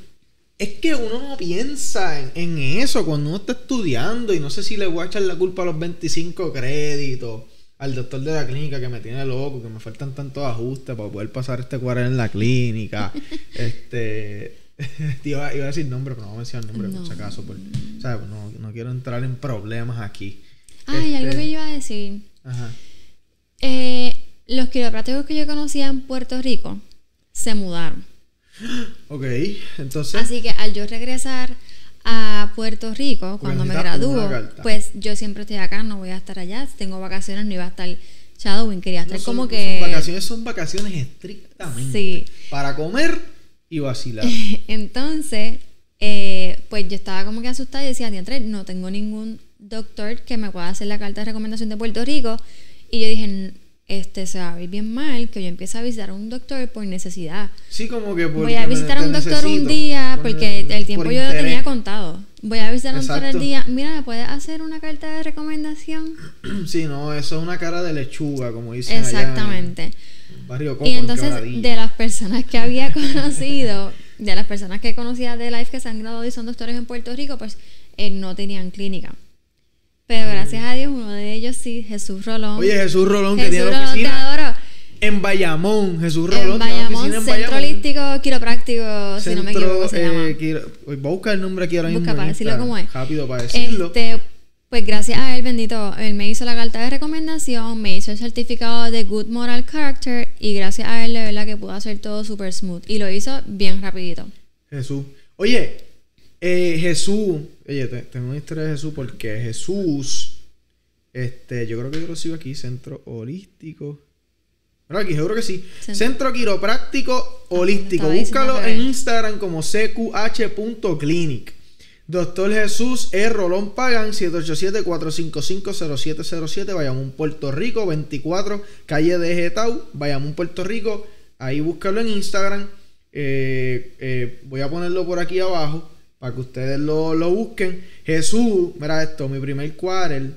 Es que uno no piensa en, en eso cuando uno está estudiando y no sé si le voy a echar la culpa a los 25 créditos, al doctor de la clínica que me tiene loco, que me faltan tantos ajustes para poder pasar este cuadro en la clínica. este. iba, iba a decir nombre, pero no voy a mencionar nombre por No. si acaso. por- sea, no, no quiero entrar en problemas aquí. Ay, algo Este, que yo iba a decir. Ajá. Eh, los quiroprácticos que yo conocía en Puerto Rico se mudaron. Ok, entonces. Así que al yo regresar a Puerto Rico, cuando me gradúo, pues yo siempre estoy acá, no voy a estar allá. Si tengo vacaciones, no iba a estar shadowing, quería estar no son- como que... son vacaciones son vacaciones estrictamente. Sí. Para comer y vacilar. Entonces, eh, pues yo estaba como que asustada y decía, diantre, no tengo ningún doctor que me pueda hacer la carta de recomendación de Puerto Rico. Y yo dije, "N- este se va a ver bien mal que yo empiece a visitar a un doctor por necesidad. Sí, como que Voy a visitar a un doctor un día por- porque el tiempo por yo lo tenía contado. Voy a visitar a un doctor el día. Mira, ¿me puedes hacer una carta de recomendación? Sí, no, eso es una cara de lechuga, como dicen allá Exactamente. en Barrio Coco, Y en entonces, de las personas que había conocido, de las personas que conocía de Life que se han graduado y son doctores en Puerto Rico, pues eh, no tenían clínica. Pero gracias a Dios, uno de ellos sí, Jesús Rolón. Oye, Jesús Rolón, que tiene la Rolón, te oficina adoro. en Bayamón. Jesús En Rolón tiene la Bayamón, en Centro Bayamón. Holístico Quiropráctico, si no me equivoco, se eh, llama. quiero- voy a buscar el nombre aquí ahora mismo. Busca en para decirlo como es. Rápido para decirlo. Este, pues gracias a él, bendito, él me hizo la carta de recomendación, me hizo el certificado de Good Moral Character y gracias a él, de verdad que pudo hacer todo super smooth. Y lo hizo bien rapidito. Jesús. Oye, eh, Jesús. Oye, te- tengo una historia de Jesús porque Jesús. Este, yo creo que yo lo sigo aquí, Centro Holístico. Aquí, seguro que sí. Centro- Centro Quiropráctico Holístico. estaba diciendo Búscalo en. Instagram como cqh.clinic. Doctor Jesús E. Rolón Pagan, 787-455-0707, Bayamón, Puerto Rico, 24, calle de Getau, Bayamón, Puerto Rico. Ahí búscalo en Instagram. Eh, eh, voy a ponerlo por aquí abajo para que ustedes lo, lo busquen. Jesús, mira esto, mi primer quarter.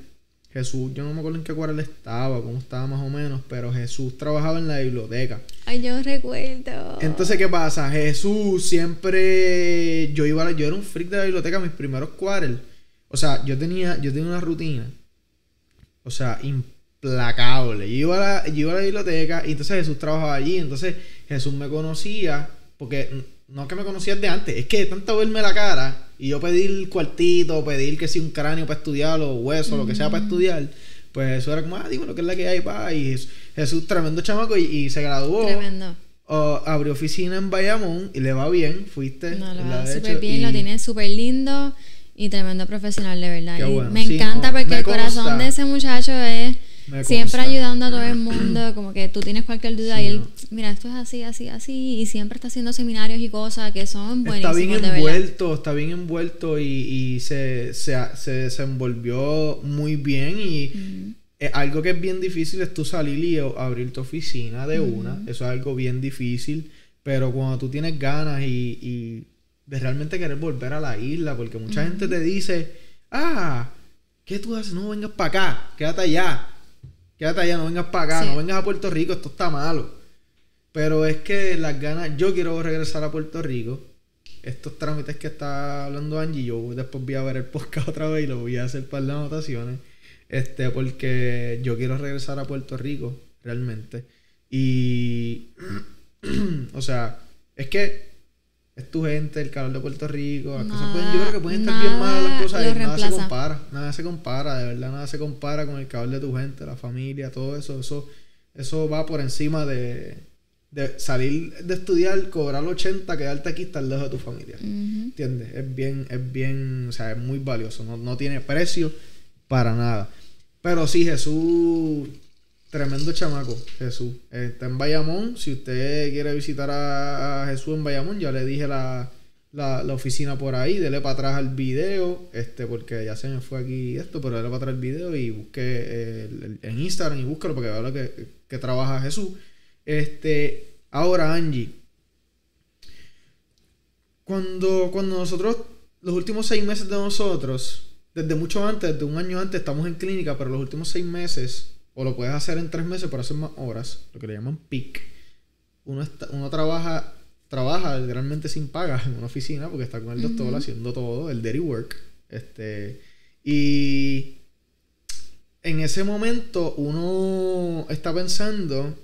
Jesús, yo no me acuerdo en qué quarter estaba, cómo estaba más o menos, pero Jesús trabajaba en la biblioteca. Ay, yo recuerdo. Entonces, ¿qué pasa? Jesús siempre. Yo iba a la- yo era un freak de la biblioteca mis primeros quarters. O sea, yo tenía, yo tenía una rutina. O sea, implacable. Yo iba, a la, yo iba a la biblioteca y entonces Jesús trabajaba allí. Entonces Jesús me conocía. Porque no que me conocías de antes, es que de tanto verme la cara y yo pedir cuartito, pedir que si un cráneo para estudiar o hueso, lo que sea para estudiar. Pues eso era como, ah, digo, lo que es la que hay, pa. Y Jesús, tremendo chamaco, y, y se graduó. Tremendo. Oh, abrió oficina en Bayamón y le va bien, fuiste. No, lo va súper bien, y- lo tiene súper lindo y tremendo profesional, de verdad. Qué Y bueno. me Sí, encanta no, porque me el corazón de ese muchacho es siempre ayudando a todo el mundo, como que tú tienes cualquier duda Sí, y él, mira, esto es así, así, así, y siempre está haciendo seminarios y cosas que son buenísimos, Está bien de envuelto, está bien envuelto y, y se, se, se desenvolvió muy bien y algo que es bien difícil es tú salir y abrir tu oficina de una, eso es algo bien difícil, pero cuando tú tienes ganas y, y de realmente querer volver a la isla, porque mucha gente te dice, ah, ¿qué tú haces? No vengas para acá, quédate allá, quédate allá, no vengas para acá, Sí. no vengas a Puerto Rico, esto está malo. Pero es que las ganas, yo quiero regresar a Puerto Rico. Estos trámites que está hablando Angie, yo después voy a ver el podcast otra vez y lo voy a hacer para las anotaciones. Este, porque yo quiero regresar a Puerto Rico, realmente. Y, o sea, es que es tu gente, el calor de Puerto Rico, las cosas pueden, yo creo que pueden estar bien malas las Nada cosas y nada se compara, nada se compara, de verdad nada se compara con el calor de tu gente, la familia, todo eso, eso, eso va por encima de, de salir de estudiar, cobrar 80, quedarte aquí, estar lejos de tu familia. ¿Entiendes? Es bien, es bien, o sea, es muy valioso. No, no tiene precio para nada. Pero sí, Jesús, tremendo chamaco, Jesús. Está en Bayamón. Si usted quiere visitar a, Jesús en Bayamón, ya le dije la, la, oficina por ahí. Dele para atrás al video, este, porque ya se me fue aquí esto, pero dele para atrás el video y busque eh, en Instagram y búscalo porque vea lo que, que trabaja Jesús. Este, ahora, Angie. Cuando, cuando nosotros, los últimos seis meses de nosotros, desde mucho antes, desde un año antes, estamos en clínica, pero los últimos seis meses, o lo puedes hacer en tres meses para hacer más horas, lo que le llaman peak. Uno, está- uno trabaja, trabaja literalmente sin paga en una oficina porque está con el doctor haciendo todo, el dirty work. Este, y en ese momento uno está pensando,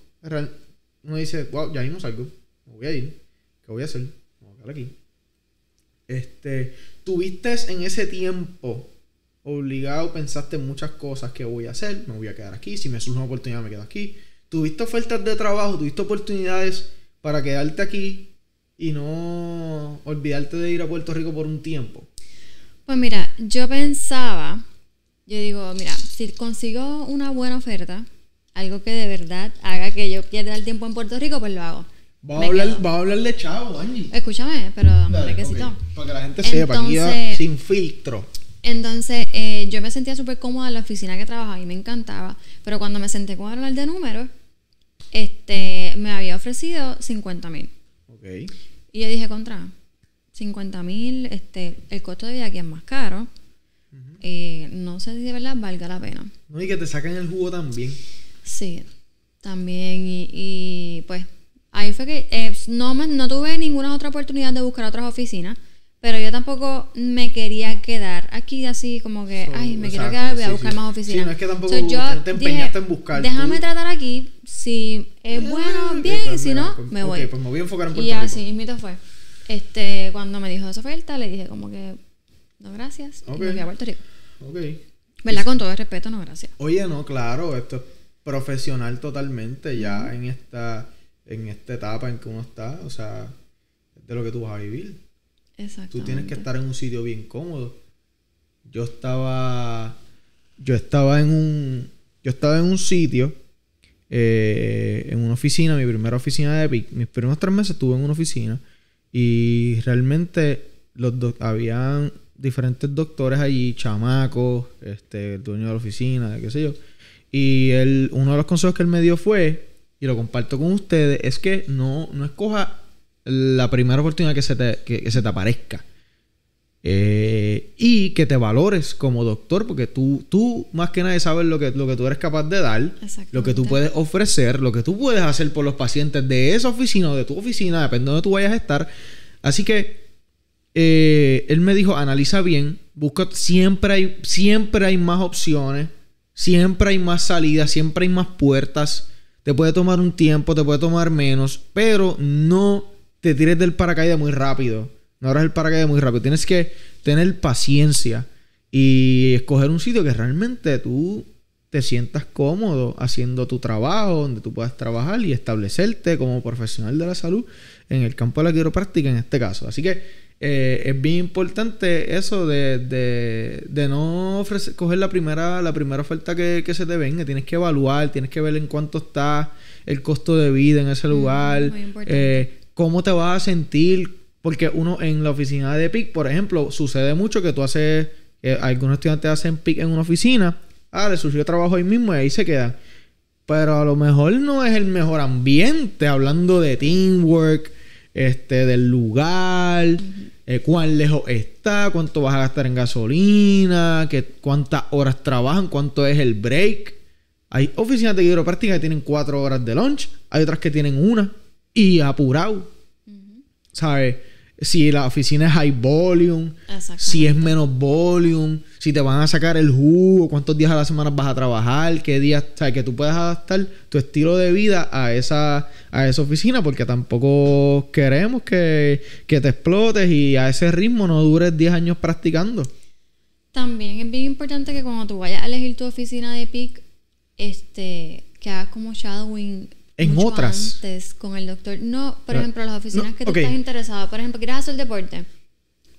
uno dice, wow, ya vimos algo, me voy a ir, ¿qué voy a hacer? Me voy a quedar aquí. Este, tuviste en ese tiempo obligado, pensaste en muchas cosas que voy a hacer, me voy a quedar aquí, si me surge una oportunidad me quedo aquí. Tuviste ofertas de trabajo, tuviste oportunidades para quedarte aquí y no olvidarte de ir a Puerto Rico por un tiempo. Pues mira, yo pensaba, yo digo, mira, si consigo una buena oferta, algo que de verdad haga que yo pierda el tiempo en Puerto Rico, pues lo hago. Va a hablar, va a hablar de chavo, Angie. Escúchame, pero Dale, requisito. ok, Para que la gente sepa, aquí Entonces- sin filtro. Entonces, eh, yo me sentía súper cómoda en la oficina que trabajaba y me encantaba. Pero cuando me senté con hablar de números, este, me había ofrecido 50 mil. Ok. Y yo dije, contra, 50 mil, este, el costo de vida aquí es más caro. Eh, no sé si de verdad valga la pena. No, y que te saquen el jugo también. Sí, también. Y, y, pues ahí fue que eh, no, me- no tuve ninguna otra oportunidad de buscar otras oficinas. Pero yo tampoco me quería quedar aquí así como que, So, ay, me quiero quedar, voy a sí, buscar sí. más oficinas. Sí, no es que tampoco So, yo te- te empeñaste en buscar, Déjame tú- tratar aquí, si es Ah, bueno, bien, pues y si mira, no, pues- me voy. pues me voy a enfocar en Puerto Y Rico. así mismo fue. Este, cuando me dijo esa oferta, le dije como que, no gracias, y me fui a Puerto Rico. Ok. ¿Verdad? Con todo el respeto, no gracias. Oye, no, claro, esto es profesional totalmente ya en esta en esta etapa en que uno está, o sea, de lo que tú vas a vivir. Tú tienes que estar en un sitio bien cómodo. Yo estaba yo estaba en un yo estaba en un sitio eh, en una oficina, mi primera oficina de Epic. Mis primeros tres meses estuve en una oficina y realmente los habían diferentes doctores allí, chamacos, este, el dueño de la oficina, qué sé yo. Y él, uno de los consejos que él me dio fue, y lo comparto con ustedes, es que no, no escoja la primera oportunidad que se te, que- que se te aparezca. Eh, y que te valores como doctor, porque tú, tú más que nadie sabes lo que, lo que tú eres capaz de dar, lo que tú puedes ofrecer, lo que tú puedes hacer por los pacientes de esa oficina o de tu oficina, depende de donde tú vayas a estar. Así que eh, él me dijo, analiza bien, busca, siempre hay, siempre hay más opciones, siempre hay más salidas, siempre hay más puertas. Te puede tomar un tiempo, te puede tomar menos, pero no te tires del paracaídas muy rápido. No abras el paracaídas muy rápido. Tienes que tener paciencia y escoger un sitio que realmente tú te sientas cómodo haciendo tu trabajo, donde tú puedas trabajar y establecerte como profesional de la salud en el campo de la quiropráctica en este caso. Así que eh, es bien importante eso de, de, de no ofrecer, coger la primera, la primera oferta que, que se te venga. Tienes que evaluar, tienes que ver en cuánto está el costo de vida en ese lugar, muy importante. eh, cómo te vas a sentir. Porque uno en la oficina de PIC, por ejemplo, sucede mucho que tú haces, eh, algunos estudiantes hacen PIC en una oficina, ah, le surgió trabajo ahí mismo y ahí se quedan. Pero a lo mejor no es el mejor ambiente, hablando de teamwork, este, del lugar, eh, cuán lejos está, cuánto vas a gastar en gasolina, que, cuántas horas trabajan, cuánto es el break. Hay oficinas de quiropráctica que tienen cuatro horas de lunch, hay otras que tienen una y apurado. ¿Sabes? Si la oficina es high volume, si es menos volume, si te van a sacar el jugo, cuántos días a la semana vas a trabajar, qué días, o sea, que tú puedas adaptar tu estilo de vida a esa, a esa oficina, porque tampoco queremos que, que te explotes y a ese ritmo no dures 10 años practicando. También es bien importante que cuando tú vayas a elegir tu oficina de PIC, este, que hagas como shadowing En mucho otras. antes con el doctor. No, por Ah, ejemplo, las oficinas no, que tú ok. estás interesado. Por ejemplo, quieres hacer deporte.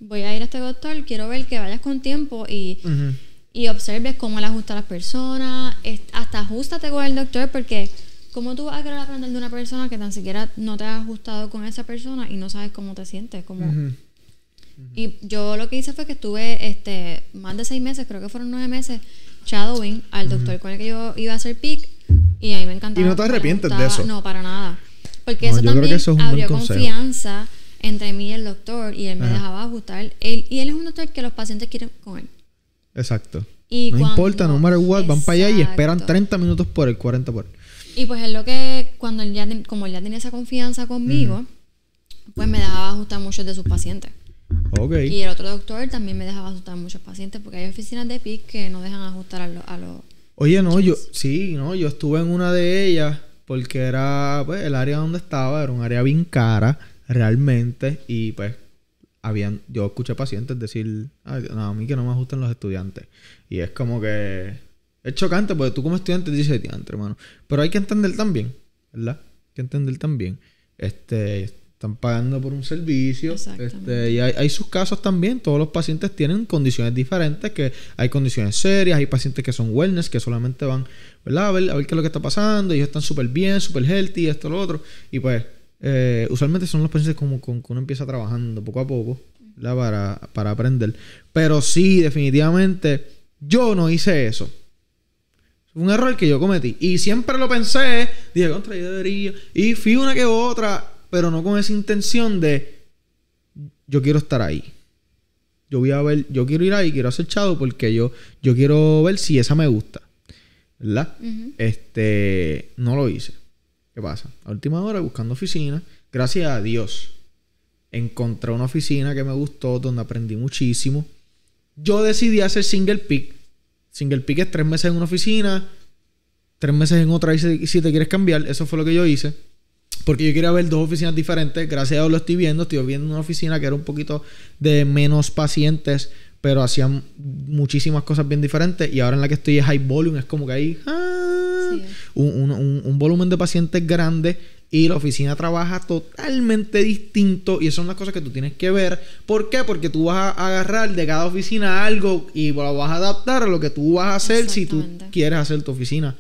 Voy a ir a este doctor, quiero ver que vayas con tiempo y, Ujú. y observes cómo él ajusta a las personas. Hasta ajustate con el doctor porque ¿cómo tú vas a querer aprender de una persona que tan siquiera no te has ajustado con esa persona y no sabes cómo te sientes? Como, Ujú. Y yo lo que hice fue que estuve este, más de seis meses, creo que fueron nueve meses, shadowing al doctor con el que yo iba a hacer PIC y a mí me encantaba. ¿Y no te arrepientes de eso? No, para nada. Porque No, eso también eso es abrió confianza entre mí y el doctor y él me Ajá. dejaba ajustar. Él, y él es un doctor que los pacientes quieren con él. Exacto. Y no cuando- importa, no matter what, van para allá y esperan Exacto. 30 minutos por el 40 por él. Y pues es lo que, cuando él ya, como él ya tenía esa confianza conmigo, pues me dejaba ajustar muchos de sus pacientes. Ok. Y el otro doctor también me dejaba ajustar muchos pacientes porque hay oficinas de PIC que no dejan ajustar a los... A los Oye, no, yo, sí, no, yo estuve en una de ellas porque era, pues, el área donde estaba era un área bien cara, realmente, y pues, habían, yo escuché pacientes decir, "Ay, no, a mí que no me ajustan los estudiantes. Y es como que, es chocante porque tú como estudiante dices, estudiante, hermano. Pero hay que entender también, ¿verdad? Hay que entender también. Este, están pagando por un servicio. Este, y hay, hay sus casos también. Todos los pacientes tienen condiciones diferentes. Que hay condiciones serias. Hay pacientes que son wellness, que solamente van, ¿verdad? A ver, a ver qué es lo que está pasando. Ellos están súper bien, súper healthy, esto, lo otro. Y pues, eh, usualmente son los pacientes como con que uno empieza trabajando poco a poco, ¿verdad? Para, para aprender. Pero sí, definitivamente, yo no hice eso. Fue un error que yo cometí. Y siempre lo pensé. Dije, contra, yo debería. Y fui una que otra, pero no con esa intención de yo quiero estar ahí. Yo voy a ver, yo quiero ir ahí, quiero hacer chado porque yo, yo quiero ver si esa me gusta. ¿Verdad? Este, no lo hice. ¿Qué pasa? A última hora, buscando oficina, gracias a Dios, encontré una oficina que me gustó, donde aprendí muchísimo. Yo decidí hacer single pick. Single pick es tres meses en una oficina, tres meses en otra y si te quieres cambiar. Eso fue lo que yo hice. Porque yo quería ver dos oficinas diferentes. Gracias a Dios lo estoy viendo. Estoy viendo una oficina que era un poquito de menos pacientes, pero hacían muchísimas cosas bien diferentes. Y ahora en la que estoy es high volume. Es como que hay ah, Sí. un, un- un- volumen de pacientes grande. Y la oficina trabaja totalmente distinto. Y esas son las cosas que tú tienes que ver. ¿Por qué? Porque tú vas a agarrar de cada oficina algo y lo vas a adaptar a lo que tú vas a hacer si tú quieres hacer tu oficina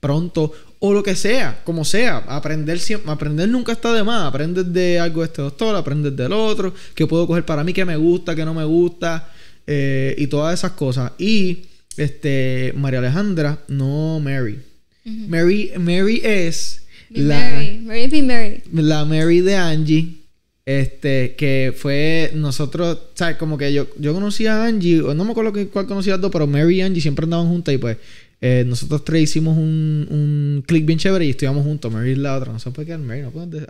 pronto o lo que sea, como sea. Aprender, siempre, aprender nunca está de más. Aprendes de algo de este doctor, aprendes del otro, que puedo coger para mí que me gusta, que no me gusta, eh, y todas esas cosas. Y este María Alejandra, no Mary. Mary, Mary es Be la, Mary. Mary be Mary. la Mary de Angie. Este, que fue nosotros, ¿sabes? Como que yo, yo conocí a Angie, no me acuerdo cuál conocí a las dos, pero Mary y Angie siempre andaban juntas y pues eh, nosotros tres hicimos un, un click bien chévere y estuvimos juntos. Mary es la otra, no sé por qué Mary, no podemos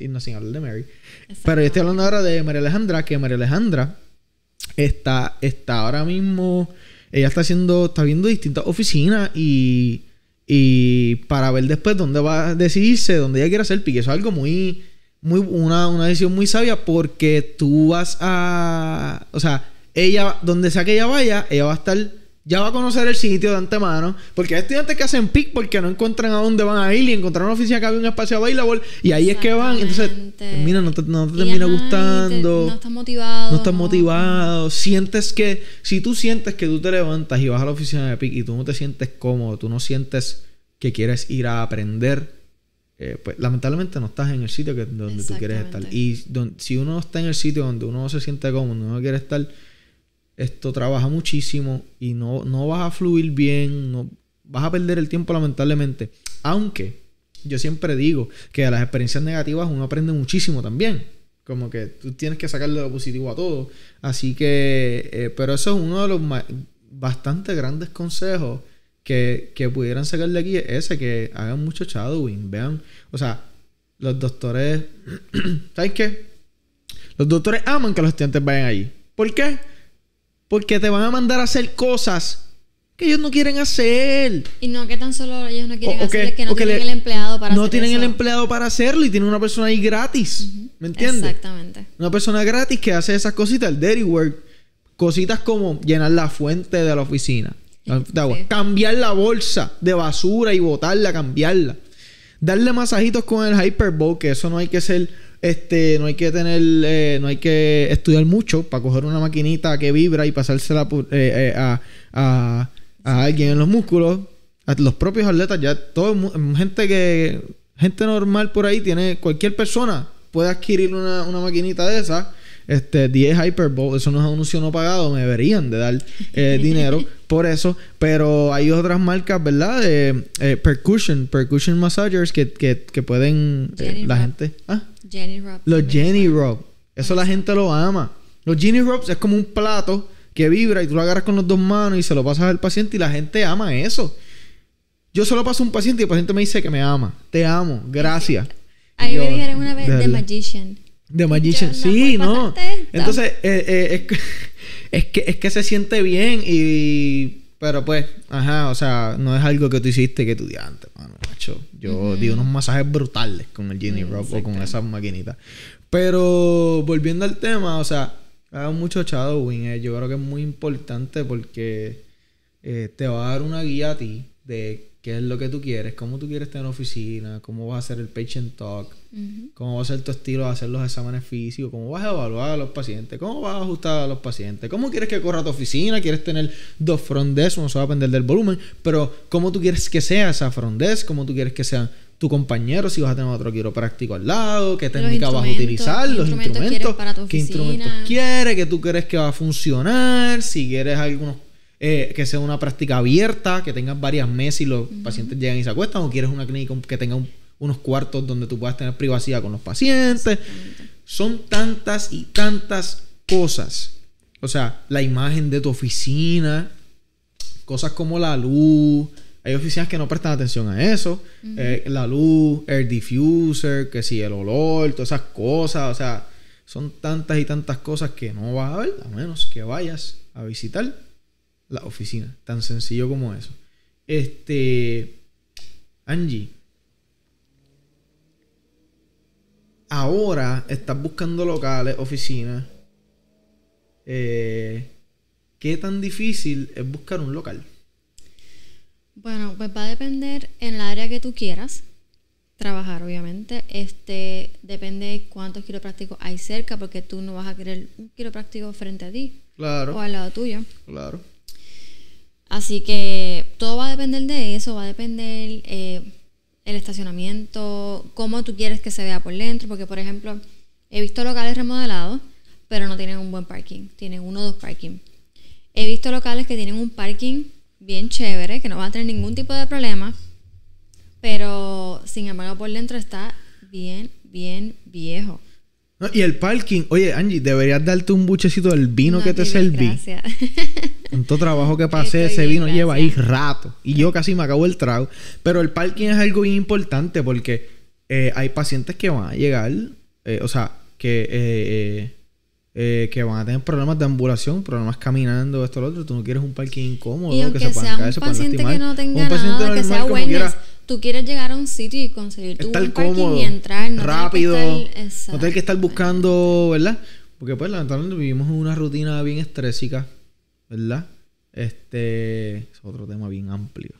irnos sin hablar de Mary. Pero yo estoy hablando ahora de María Alejandra, que María Alejandra está, está ahora mismo, ella está haciendo, está viendo distintas oficinas y, y para ver después dónde va a decidirse, dónde ella quiere hacer pique. Eso es algo muy, muy, una, una decisión muy sabia porque tú vas a, o sea, ella, donde sea que ella vaya, ella va a estar, ya va a conocer el sitio de antemano, porque hay estudiantes que hacen pic porque no encuentran a dónde van a ir y encontraron una oficina que había un espacio available y ahí es que van, entonces, mira, no te, no termina ajá, y te- gustando. no estás motivado. no estás motivado, sientes que, si tú sientes que tú te levantas y vas a la oficina de PIC y tú no te sientes cómodo, tú no sientes que quieres ir a aprender, eh, pues lamentablemente no estás en el sitio que, donde tú quieres estar. Y don- si uno está en el sitio donde uno no se siente cómodo, uno quiere estar, esto trabaja muchísimo y no, no vas a fluir bien, no, vas a perder el tiempo lamentablemente. Aunque yo siempre digo que de las experiencias negativas uno aprende muchísimo también. Como que tú tienes que sacarle lo positivo a todo. Así que, eh, pero eso es uno de los bastante grandes consejos que, que pudieran sacar de aquí. Ese, que hagan mucho shadowing. Vean, o sea, los doctores, ¿sabes qué? Los doctores aman que los estudiantes vayan allí. ¿Por qué? Porque te van a mandar a hacer cosas que ellos no quieren hacer. Y no que tan solo ellos no quieren O- hacer, que- es que no que tienen le- el empleado para no hacer tienen el empleado para hacerlo y tienen una persona ahí gratis. ¿Me entiendes? Exactamente. Una persona gratis que hace esas cositas, el dirty work. Cositas como llenar la fuente de la oficina. de agua, Sí. Cambiar la bolsa de basura y botarla, cambiarla. Darle masajitos con el Hyperbow, que eso no hay que ser, este, no hay que tener, eh, no hay que estudiar mucho para coger una maquinita que vibra y pasársela por- eh, eh, a, a, a alguien en los músculos. A los propios atletas, ya todo gente que, gente normal por ahí tiene, cualquier persona puede adquirir una, una maquinita de esa. Este, 10 Hyperbowl, eso no es un anuncio no pagado, me deberían de dar eh, dinero por eso. Pero hay otras marcas, ¿verdad? De eh, Percussion, Percussion Massagers que, que, que pueden eh, la gente. Ah, Jenny Rob. los Jenny. Rob. Eso la gente lo ama. Los Jenny Robs es como un plato que vibra y tú lo agarras con las dos manos y se lo pasas al paciente y la gente ama eso. Yo se lo paso a un paciente y el paciente me dice que me ama. Te amo. Gracias. Ahí me dijeron una vez The. Magician. The Magician. Yo sí, no. Entonces, eh, eh, es, que, es, que, es que se siente bien y... Pero pues, ajá, o sea, no es algo que tú hiciste que tú mano, macho. Yo di unos masajes brutales con el Genie Rob o con esas maquinitas. Pero volviendo al tema, o sea, hagan mucho shadowing. eh, yo creo que es muy importante porque eh, te va a dar una guía a ti de qué es lo que tú quieres, cómo tú quieres tener oficina, cómo vas a hacer el patient talk, cómo va a ser tu estilo de hacer los exámenes físicos, cómo vas a evaluar a los pacientes, cómo vas a ajustar a los pacientes, cómo quieres que corra tu oficina, quieres tener dos front desk, no se va a depender del volumen, pero cómo tú quieres que sea esa front desk, cómo tú quieres que sea tu compañero, si vas a tener otro quiropráctico al lado, qué técnica vas a utilizar, qué los instrumentos instrumentos, para tu qué instrumentos quieres, que tú crees que va a funcionar, si quieres algunos eh, que sea una práctica abierta, que tengas varias mesas y los pacientes llegan y se acuestan, o quieres una clínica que tenga un- unos cuartos donde tú puedas tener privacidad con los pacientes. Son tantas y tantas cosas. O sea, la imagen de tu oficina, cosas como la luz. Hay oficinas que no prestan atención a eso. Eh, la luz, air diffuser, que si el olor, todas esas cosas. O sea, son tantas y tantas cosas que no vas a ver a menos que vayas a visitar la oficina. Tan sencillo como eso. Este. Angie. Ahora estás buscando locales, oficinas. Eh, ¿Qué tan difícil es buscar un local? Bueno, pues va a depender en el área que tú quieras trabajar, obviamente. Este depende cuántos quiroprácticos hay cerca, porque tú no vas a querer un quiropráctico frente a ti Claro, o al lado tuyo. claro. Así que todo va a depender de eso, va a depender eh, el estacionamiento, cómo tú quieres que se vea por dentro, porque por ejemplo, he visto locales remodelados, pero no tienen un buen parking, tienen uno o dos parking. He visto locales que tienen un parking bien chévere, que no van a tener ningún tipo de problema, pero sin embargo por dentro está bien, bien viejo. No, y el parking, oye Angie, deberías darte un buchecito del vino No, que te serví. gracias. Tanto trabajo que pasé, Estoy ese bien, vino lleva ahí rato. Y yo casi me acabo el trago. Pero el parking es algo bien importante porque eh, hay pacientes que van a llegar, eh, o sea, que, eh, que van a tener problemas de ambulación, problemas caminando, esto, lo otro. Tú no quieres un parking incómodo, Y que se puedan caer, un se puedan paciente lastimar. que no tenga Un paciente nada, que normal sea como wellness, quiera tú quieres llegar a un sitio y conseguir tu estar cómodo, y entrar, no tener que rápido, estar- no tener que estar buscando, ¿verdad? Porque pues lamentablemente vivimos en una rutina bien estrésica, ¿verdad? Este es otro tema bien amplio.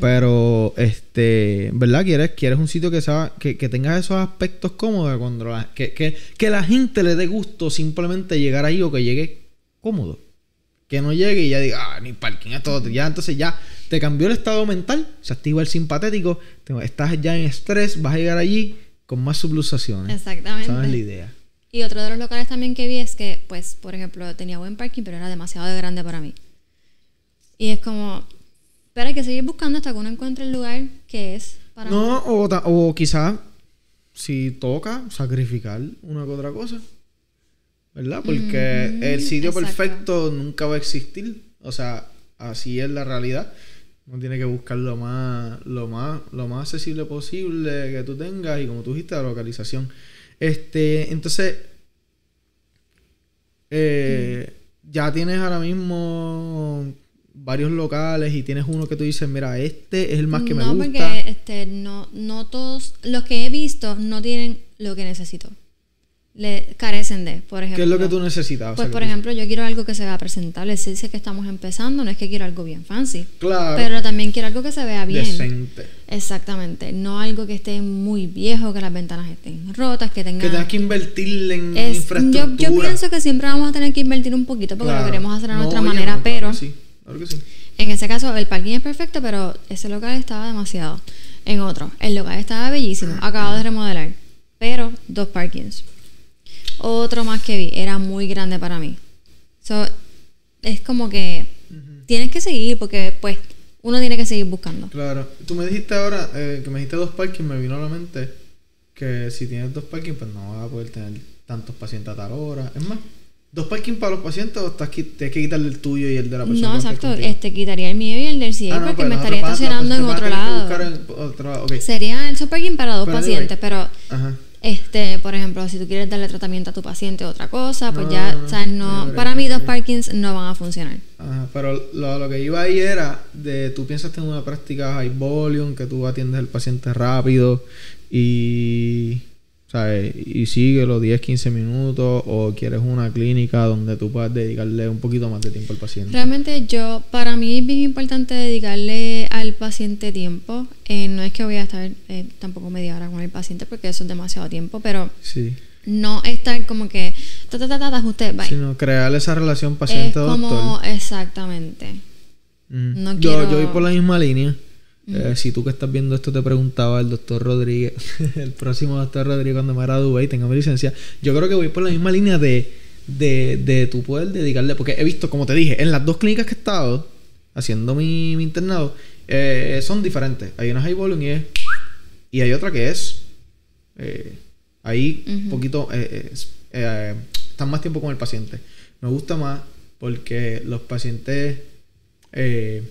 Pero, este, ¿verdad? Quieres, quieres un sitio que, sea, que, que tenga esos aspectos cómodos, cuando la- que, que, que la gente le dé gusto simplemente llegar ahí o que llegue cómodo. Que no llegue y ya diga, ah, ni parking, esto, otro. Ya, entonces ya te cambió el estado mental, se activa el simpatético, estás ya en estrés, vas a llegar allí con más subluxaciones. Exactamente. Esa es la idea. Y otro de los locales también que vi es que, pues, por ejemplo, tenía buen parking, pero era demasiado de grande para mí. Y es como, pero hay que seguir buscando hasta que uno encuentre el lugar que es para. No, o, ta- o quizás, si toca, sacrificar una que otra cosa. ¿Verdad? Porque el sitio exacto. perfecto nunca va a existir. O sea, así es la realidad. Uno tiene que buscar lo más, lo más, lo más accesible posible que tú tengas y como tú dijiste, la localización. Este, entonces, eh, ya tienes ahora mismo varios locales y tienes uno que tú dices, mira, este es el más que me no, gusta. porque este, no, no todos, los que he visto no tienen lo que necesito. Le carecen de, por ejemplo. ¿Qué es lo que tú necesitas? O Pues sea, por ejemplo, yo quiero algo que se vea presentable. Si dice que estamos empezando, no es que quiero algo bien fancy. Claro. Pero también quiero algo que se vea bien. Decente. Exactamente. No algo que esté muy viejo, que las ventanas estén rotas, que tenga. Que tengas que invertirle en Es- infraestructura. yo, yo pienso que siempre vamos a tener que invertir un poquito porque Claro. lo queremos hacer a No, nuestra oye, manera, no, claro pero que sí, claro que sí. en ese caso el parking es perfecto, pero ese local estaba demasiado. En otro, el local estaba bellísimo, acabado de remodelar, pero dos parkings. Otro más que vi, era muy grande para mí. So, es como que tienes que seguir porque pues uno tiene que seguir buscando. Claro. Tú me dijiste ahora eh, que me dijiste dos parkings, me vino a la mente que si tienes dos parkings, pues no vas a poder tener tantos pacientes a tal hora. Es más, dos parkings para los pacientes o estás tienes que quitarle el tuyo y el de la persona No, exacto, este quitaría el mío y el del CA Ah, no, porque pues me estaría estacionando en otro lado. en otro lado. Ok. Sería el parking para dos Pero pacientes, pero Ajá. Este, por ejemplo, si tú quieres darle tratamiento a tu paciente o otra cosa, pues No, ya, no, no. ¿sabes? No, No, para mí dos parkings no van a funcionar. Ajá, pero lo, lo que iba ahí era de tú piensas tener una práctica high volume, que tú atiendes al paciente rápido y, ¿sabes? y sigue los 10, 15 minutos o quieres una clínica donde tú puedas dedicarle un poquito más de tiempo al paciente. Realmente yo, para mí es bien importante dedicarle al paciente tiempo. Eh, no es que voy a estar eh, tampoco media hora con el paciente porque eso es demasiado tiempo, pero Sí. no estar como que, ta, ta, ta, ta, ta, usted, bye. Sino crear esa relación es paciente-doctor. como, exactamente. Mm. no yo, quiero- yo voy por la misma línea. Eh, si tú que estás viendo esto te preguntaba el doctor Rodríguez, el próximo doctor Rodríguez cuando me gradúe y tenga mi licencia, yo creo que voy por la misma línea de, de, de tu poder dedicarle, porque he visto, como te dije, en las dos clínicas que he estado haciendo mi, mi internado, eh, son diferentes. Hay una high volume y, es- y hay otra que es eh, ahí un poquito es- están más tiempo con el paciente. Me gusta más porque los pacientes eh,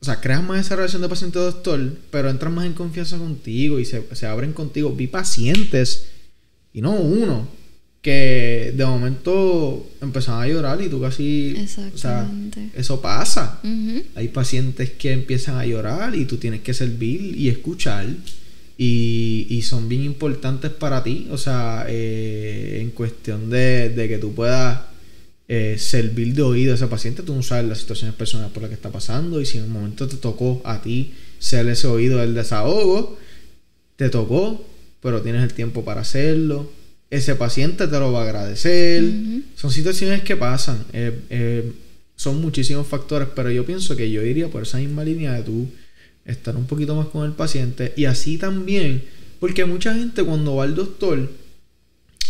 o sea, creas más esa relación de paciente-doctor, pero entran más en confianza contigo y se, se abren contigo. Vi pacientes, y no uno, que de momento empezaban a llorar y tú casi... O sea, eso pasa. Hay pacientes que empiezan a llorar y tú tienes que servir y escuchar. Y, y son bien importantes para ti. O sea, eh, en cuestión de, de que tú puedas eh, servir de oído a ese paciente. Tú no sabes las situaciones personales por las que está pasando. Y si en un momento te tocó a ti ser ese oído del desahogo, te tocó, pero tienes el tiempo para hacerlo. Ese paciente te lo va a agradecer. Son situaciones que pasan. eh, eh, son muchísimos factores, pero yo pienso que yo iría por esa misma línea de tú estar un poquito más con el paciente. Y así también, porque mucha gente cuando va al doctor,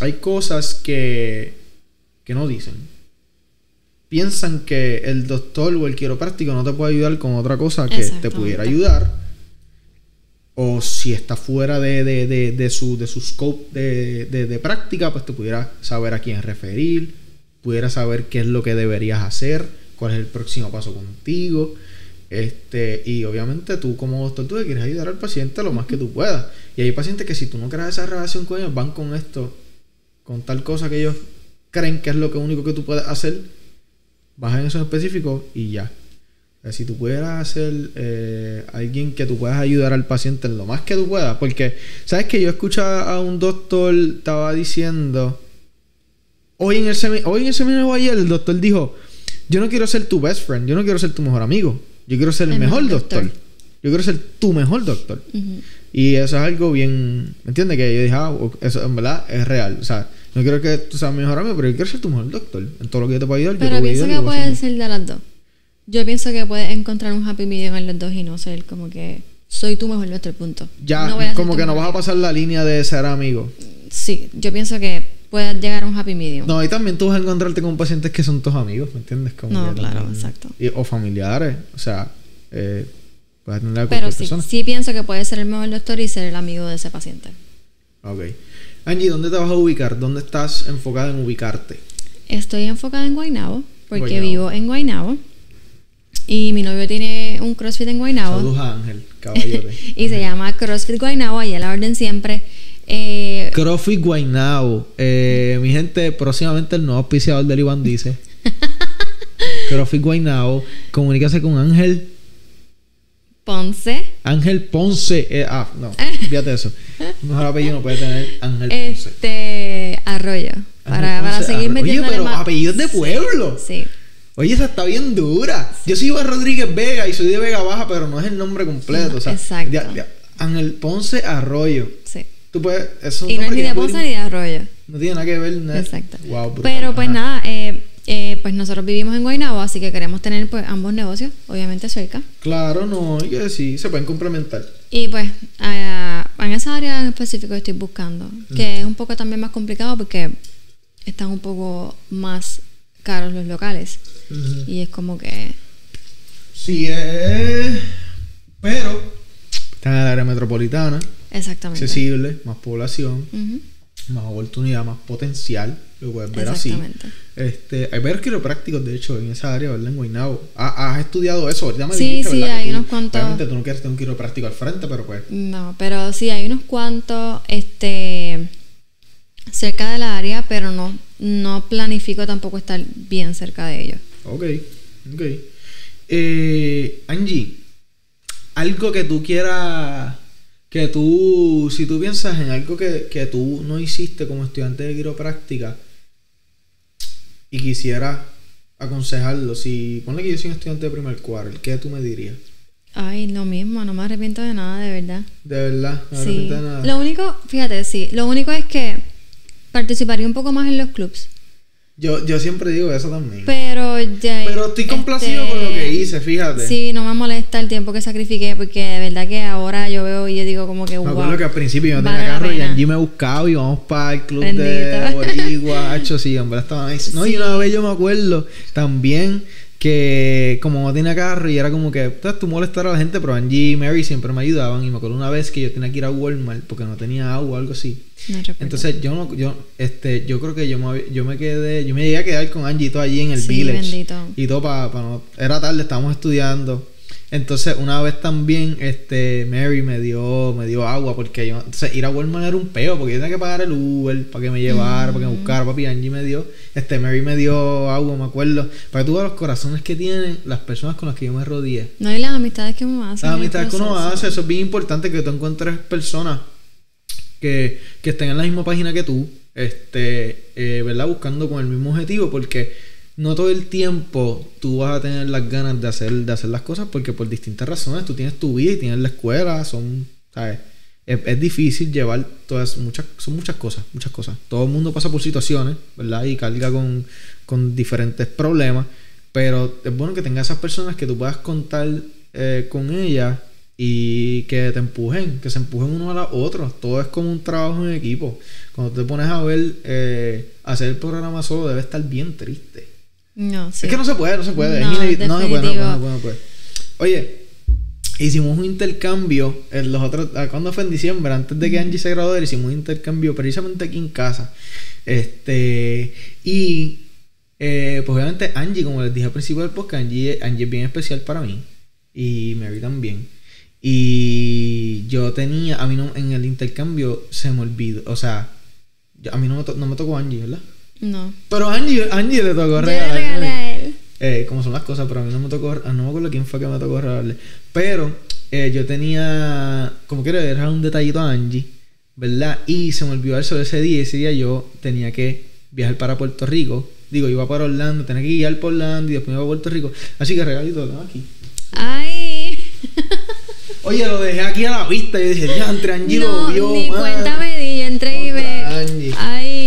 hay cosas que, que no dicen. Piensan que el doctor o el quiropráctico no te puede ayudar con otra cosa que te pudiera ayudar. O si está fuera de, de, de, de su, de su scope de, práctica, pues te pudiera saber a quién referir, pudiera saber qué es lo que deberías hacer, cuál es el próximo paso contigo. Este, y obviamente tú como doctor tú le quieres ayudar al paciente lo más que tú puedas. Y hay pacientes que si tú no creas esa relación con ellos, van con esto, con tal cosa que ellos creen que es lo que único que tú puedes hacer, vas en eso en específico y ya. O sea, si tú pudieras ser eh, alguien que tú puedas ayudar al paciente en lo más que tú puedas, porque sabes que yo escuchaba a un doctor estaba diciendo hoy en el hoy en el seminario ayer el doctor dijo, "Yo no quiero ser tu best friend, yo no quiero ser tu mejor amigo, yo quiero ser el, El mejor mejor doctor. doctor. Yo quiero ser tu mejor doctor." Ujú. Y eso es algo bien, ¿me entiendes? Que yo dije, ah, eso en verdad es real. O sea, no quiero que tú seas mi mejor amigo, pero yo quiero ser tu mejor doctor. En todo lo que yo te pueda ayudar, yo te Pero voy a pienso ayudar. y que a puede ser- de las dos. Yo pienso que puedes encontrar un happy medium en los dos y no ser como que soy tu mejor doctor, punto. Ya, No a como que no vas a pasar la línea de ser amigo. Sí, yo pienso que puedes llegar a un happy medium. No, y también tú vas a encontrarte con pacientes que son tus amigos, ¿me entiendes? Como No, claro, también- exacto. y- o familiares, o sea, eh, puedes atender a Pero cualquier sí, persona. sí pienso que puedes ser el mejor doctor y ser el amigo de ese paciente. Ok. Angie, ¿dónde te vas a ubicar? ¿Dónde estás enfocada en ubicarte? Estoy enfocada en Guaynabo porque Guaynabo. vivo en Guaynabo y mi novio tiene un CrossFit en Guaynabo Saludos a Ángel, caballote. y se llama CrossFit Guaynabo, ahí a la orden siempre. Eh, CrossFit Guaynabo. Eh, mi gente, próximamente el nuevo auspiciador del Iván dice. CrossFit Guaynabo. Comunícase con Ángel. Ponce. Ángel Ponce. eh, ah, no, fíjate eso. Mejor apellido no puede tener Ángel Ponce. Este. Arroyo. Para, Ángel para Ponce seguir Arroyo. Oye, pero más- apellidos de pueblo. Sí. Oye, esa está bien dura. Yo soy Iván Rodríguez Vega y soy de Vega Baja, pero no es el nombre completo. No, o sea, exacto. ya- ya, Ángel Ponce Arroyo. Sí. Tú puedes. Eso Y no es ni de Ponce ni de Arroyo. No tiene nada que ver. nada. Exacto. Wow, brutal. Pero pues Ajá. nada, eh, eh, pues nosotros vivimos en Guaynabo, así que queremos tener pues ambos negocios, obviamente cerca. Claro, no, hay que decir, se pueden complementar. Y pues ah, en esa área en específico estoy buscando, que es un poco también más complicado porque están un poco más caros los locales. Y es como que... Sí, es. Pero. Están en el área metropolitana, Exactamente. accesible, más población, más oportunidad, más potencial. Lo puedes ver así. Exactamente. Este, hay varios quiroprácticos, de hecho, en esa área, ¿verdad? En Guaynabo. Ah, ¿Has estudiado eso? Ahorita me Sí, dijiste, sí. Que hay tú- unos cuantos- Obviamente tú no quieres tener un quiropráctico al frente, pero pues... No, pero sí hay unos cuantos este cerca de la área, pero no, no planifico tampoco estar bien cerca de ellos. Ok, ok. Eh, Angie, algo que tú quieras... Que tú... Si tú piensas en algo que, que tú no hiciste como estudiante de quiropráctica y quisieras aconsejarlo, si... Ponle que yo soy un estudiante de primer cuarto, ¿qué tú me dirías? Ay, lo mismo, no me arrepiento de nada, de verdad. De verdad, no me Sí. arrepiento de nada. Lo único, fíjate, sí, lo único es que participaría un poco más en los clubs. Yo, yo siempre digo eso también. Pero ya. Pero estoy complacido con lo que hice, fíjate. Sí, no me molesta el tiempo que sacrifiqué, porque de verdad que ahora yo veo y yo digo como que Me wow. acuerdo que al principio yo no vale tenía carro y. Angie me buscaba y íbamos para el club de hacho, sí, hombre, estaba nice. No, y una vez yo me acuerdo también que como no tenía carro y era como que, tú molestar a la gente, pero Angie y Mary siempre me ayudaban y me acuerdo una vez que yo tenía que ir a Walmart porque no tenía agua o algo así. No. Entonces yo no, yo, este, yo creo que yo me, yo me quedé, yo me llegué a quedar con Angie y todo allí en el Sí, village. bendito. Y todo para, no, era tarde, estábamos estudiando. Entonces, una vez también, este, Mary me dio, me dio agua porque yo, entonces ir a Walmart era un peo porque yo tenía que pagar el Uber para que me llevara, para que me buscara, papi, Angie me dio, este, Mary me dio agua, me acuerdo, para que tú veas los corazones que tienen las personas con las que yo me rodeé. No, y las amistades que uno hace. Las amistades que uno hace, eso es bien importante que tú encuentres personas que, que estén en la misma página que tú, este, eh, ¿verdad? Buscando con el mismo objetivo, porque no todo el tiempo tú vas a tener las ganas de hacer, de hacer las cosas, porque por distintas razones tú tienes tu vida y tienes la escuela, son, ¿sabes? Es, difícil llevar todas, muchas, son muchas cosas, muchas cosas. Todo el mundo pasa por situaciones, ¿verdad? Y carga con, con diferentes problemas, pero es bueno que tengas esas personas que tú puedas contar eh, con ellas y que te empujen, que se empujen uno a los otros. Todo es como un trabajo en equipo. Cuando te pones a ver eh, hacer el programa solo, debe estar bien triste. No, sí. Es que no se puede, no se puede. No, es no, se puede, no se puede, no puede, no puede. Oye, hicimos un intercambio en los otros. ah, ¿Cuándo fue en diciembre? Antes de que Angie se graduara, hicimos un intercambio precisamente aquí en casa. Este. Y. eh, pues obviamente Angie, como les dije al principio del podcast, Angie, Angie es bien especial para mí. Y Mary también. Y yo tenía, a mí no, en el intercambio se me olvidó, o sea, yo- a mí no me, to- no me tocó Angie, ¿verdad? No. Pero Angie, Angie le tocó Yo le regalarme. regalé a él. Eh, como son las cosas, pero a mí no me tocó, no me acuerdo quién fue que me tocó regalarle. Pero eh, yo tenía, como quiero dejar un detallito a Angie, ¿verdad? Y se me olvidó sobre ese día. Ese día yo tenía que viajar para Puerto Rico. Digo, iba para Orlando, tenía que guiar por Orlando y después me iba a Puerto Rico. Así que regalito lo tengo aquí. Ay. Oye, lo dejé aquí a la vista y dije, ya, entre Angie no, lo vio. ni man". di, yo entré y me. Angie. Ay,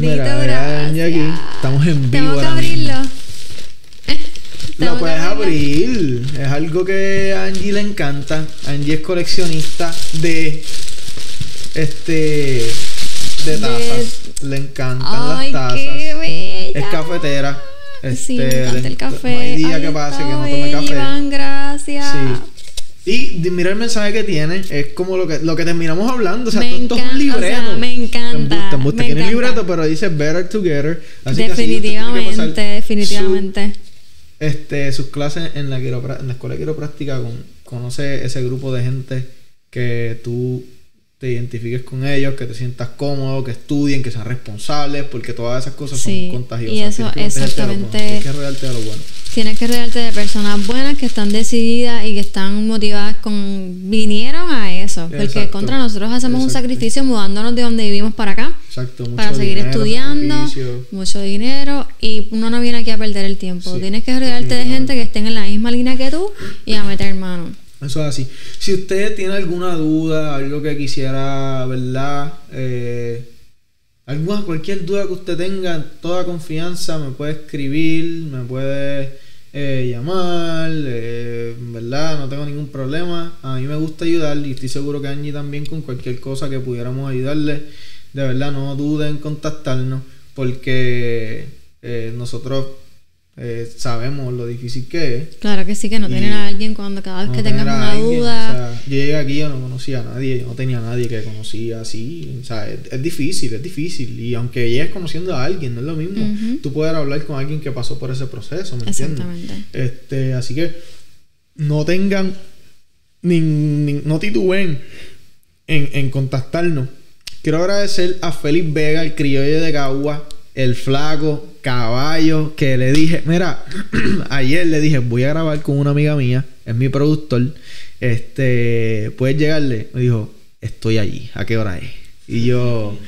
bendito, Mira, mira, gracias. Aquí. Estamos en vivo Tengo que abrirlo. Tengo Lo puedes abrirlo. abrir. Es algo que a Angie le encanta. Angie es coleccionista de este de tazas. Le encantan Ay, las tazas. qué bella. Es cafetera. sí, me Este, encanta el café. No hay día Ay, que pase que no tome café. Iván, gracias. Sí. Y mira el mensaje que tiene, es como lo que, lo que terminamos hablando. O sea, esto, es un encanta, o sea, libreto. me encanta, Te me Tiene encanta. libreto, pero dice Better Together. Así que así usted tiene que definitivamente, definitivamente. este, sus clases en la, quiropra- en la escuela de quiropráctica con, conoce ese grupo de gente que tú te identifiques con ellos, que te sientas cómodo, que estudien, que sean responsables, porque todas esas cosas Sí, son contagiosas. y eso, Tienes que exactamente. Tienes que rodearte de lo bueno. Tienes que rodearte de personas buenas que están decididas y que están motivadas con... Vinieron a eso. Porque Exacto. contra nosotros hacemos un sacrificio mudándonos de donde vivimos para acá. Exacto. Mucho para seguir dinero, estudiando, sacrificio. mucho dinero y uno no viene aquí a perder el tiempo. Sí, Tienes que rodearte de gente que estén en la misma línea que tú y a meter mano. Eso es así. Si usted tiene alguna duda, algo que quisiera, ¿verdad? Eh, alguna, cualquier duda que usted tenga, toda confianza, me puede escribir, me puede eh, llamar, eh, ¿verdad? No tengo ningún problema. A mí me gusta ayudar y estoy seguro que Angie también con cualquier cosa que pudiéramos ayudarle. De verdad, no duden en contactarnos porque nosotros eh, sabemos lo difícil que es. Claro que sí, que no tienen a alguien cuando cada vez No que tengas una alguien, duda. o sea, yo llegué aquí, yo no conocía a nadie, yo no tenía a nadie que conocía así. O sea, es, es difícil, es difícil. Y aunque llegues conociendo a alguien, no es lo mismo. Tú puedes hablar con alguien que pasó por ese proceso, ¿me entiendes? Exactamente. Este, así que no tengan, ni, ni- no titubeen en, en contactarnos. Quiero agradecer a Félix Vega, el criollo de Cagua, el flaco, caballo, que le dije, mira, ayer le dije, voy a grabar con una amiga mía, es mi productor, este, puedes llegarle, me dijo, estoy allí, ¿a qué hora es? Y yo,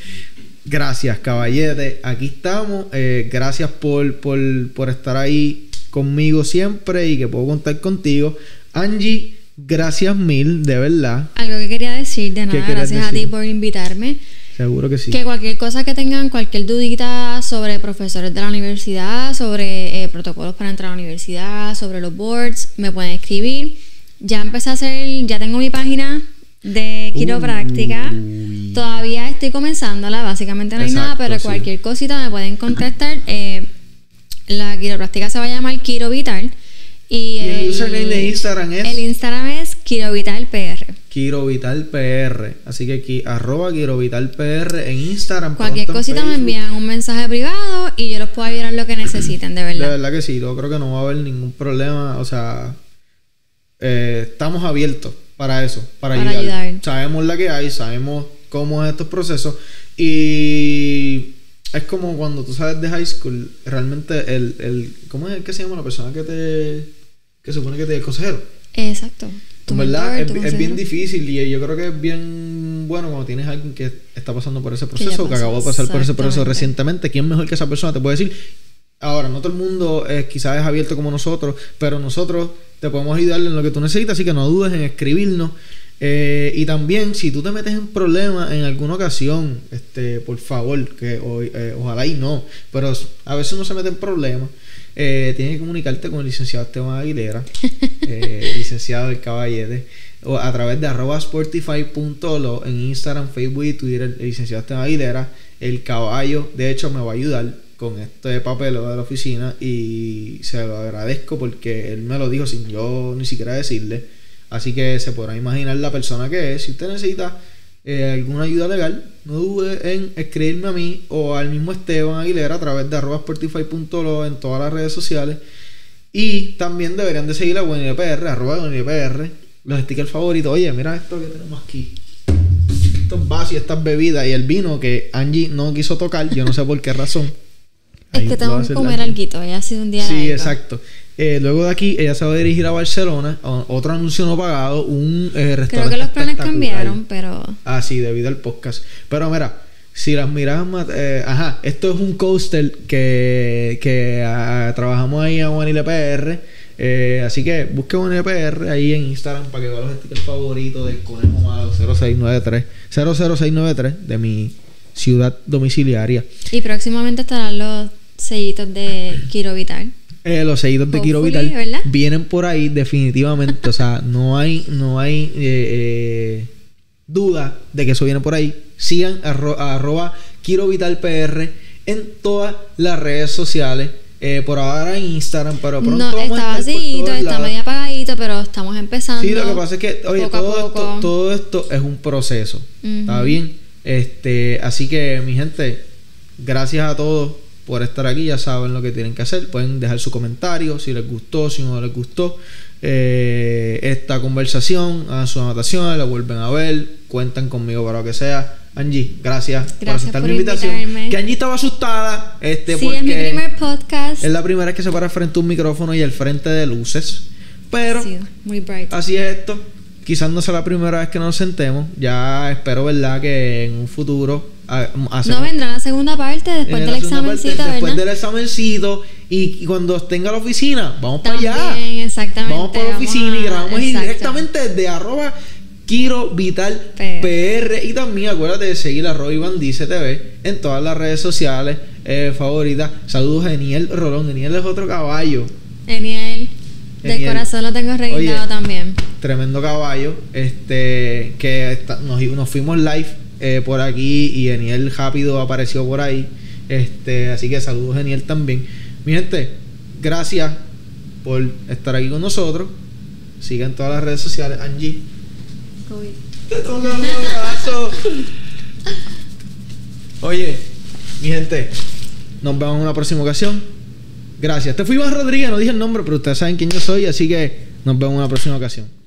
gracias caballete, aquí estamos, eh, gracias por, por, por estar ahí conmigo siempre y que puedo contar contigo. Angie, gracias mil, de verdad, Algo que quería decir, de ¿Qué nada, gracias a ti por invitarme. Seguro que sí. Que cualquier cosa que tengan, cualquier dudita sobre profesores de la universidad, sobre eh, protocolos para entrar a la universidad, sobre los boards, me pueden escribir. Ya empecé a hacer, ya tengo mi página de quiropráctica. Uy. Todavía estoy comenzándola, básicamente no hay nada, pero sí. cualquier cosita me pueden contactar. Eh, la quiropráctica se va a llamar Quiro Vital. Y, Y el username de Instagram es El Instagram es Quiro Vital PR. Quiro Vital PR. Así que aquí, arroba Quiro Vital PR en Instagram. Cualquier cosita me envían un mensaje privado y yo los puedo ayudar en lo que necesiten, de De verdad. verdad que sí, yo creo que no va a haber ningún problema. O sea, eh, estamos abiertos para eso, para, Para ayudar. ayudar. Sabemos la que hay, sabemos cómo es estos procesos. Y es como cuando tú sabes de high school, realmente el, el ¿cómo es que se llama la persona que te que supone que te el consejero? Exacto. Tu verdad mentor, es, tu es bien difícil y yo creo que es bien bueno cuando tienes a alguien que está pasando por ese proceso, que, pasó, acabó de pasar por ese proceso recientemente. ¿Quién mejor que esa persona te puede decir? Ahora, no todo el mundo eh, quizás es abierto como nosotros, pero nosotros te podemos ayudar en lo que tú necesitas, así que no dudes en escribirnos. Eh, y también, si tú te metes en problemas en alguna ocasión, este, por favor, que eh, ojalá y no, pero a veces uno se mete en problemas, eh, tienes que comunicarte con el licenciado Esteban Aguilera, eh, licenciado del Caballete, o a través de arroba sportify.lo en Instagram, Facebook y Twitter, el licenciado Esteban Aguilera, el caballo, de hecho, me va a ayudar con este papel de la oficina y se lo agradezco porque él me lo dijo sin yo ni siquiera decirle. Así que se podrá imaginar la persona que es. Si usted necesita eh, alguna ayuda legal, no dude en escribirme a mí o al mismo Esteban Aguilera a través de arroba sportify.lo en todas las redes sociales. Y también deberían de seguir a WNPR, arroba WNPR, los stickers favoritos. Oye, mira esto que tenemos aquí. Estos vasos y estas bebidas y el vino que Angie no quiso tocar, yo no sé por qué razón. Es que tengo que comer algo. Ya ha sido un día Sí, exacto. Eh, luego de aquí, ella se va a dirigir a Barcelona, a otro anuncio no pagado, un eh, restaurante. Creo que los planes cambiaron, pero Ah, sí, debido al podcast. Pero mira, si las miras, eh, ajá, esto es un coaster que, que ah, trabajamos ahí a Juanile PR. eh, así que busque Juanile PR ahí en Instagram para que vea los stickers favoritos del Conejo Malo 0693, 00693 de mi ciudad domiciliaria. y próximamente estarán los sellitos de Quiro Vital. Eh, los seguidores de Hopefully, Vital ¿verdad? vienen por ahí definitivamente. o sea, no hay, no hay eh, eh, duda de que eso viene por ahí. Sigan arro- arroba Quiro Vital PR en todas las redes sociales. Eh, por ahora en Instagram, pero pronto No, vamos está medio apagadito, pero estamos empezando. Sí, lo que pasa es que, oye, todo esto, poco. todo esto es un proceso. ¿Está bien? Este, así que, mi gente, gracias a todos por estar aquí. Ya saben lo que tienen que hacer. Pueden dejar su comentario si les gustó, si no les gustó. eh, esta conversación, hagan sus anotaciones, la vuelven a ver, cuentan conmigo para lo que sea. Angie, gracias, por aceptar por mi invitación. invitarme. Que Angie estaba asustada, este, Sí, porque es mi primer podcast. es la primera vez que se para frente a un micrófono y al frente de luces. Pero Sí, muy bright. así es esto. Quizás no sea la primera vez que nos sentemos. Ya espero, ¿verdad? Que en un futuro hacemos- No vendrá la segunda parte después del parte, examencito, Después del examencito y, y cuando tenga la oficina, vamos para allá. Exactamente. Vamos para la oficina y grabamos directamente desde arroba Kiro Vital PR. PR. Y también acuérdate de seguir a Roy Van Dice TV en todas las redes sociales eh, favoritas. Saludos a Eniel Rolón. Eniel es otro caballo. Eniel, de Eniel. corazón lo tengo Oye. también. Tremendo caballo. Este que está- nos, nos fuimos live eh, por aquí y Eniel rápido apareció por ahí. Este, así que saludos a Eniel también. Mi gente, gracias por estar aquí con nosotros. Sigan todas las redes sociales. Angie. Te toca un abrazo. Oye, mi gente, nos vemos en una próxima ocasión. Gracias. Te fui Iván Rodríguez, no dije el nombre, pero ustedes saben quién yo soy, así que nos vemos en una próxima ocasión.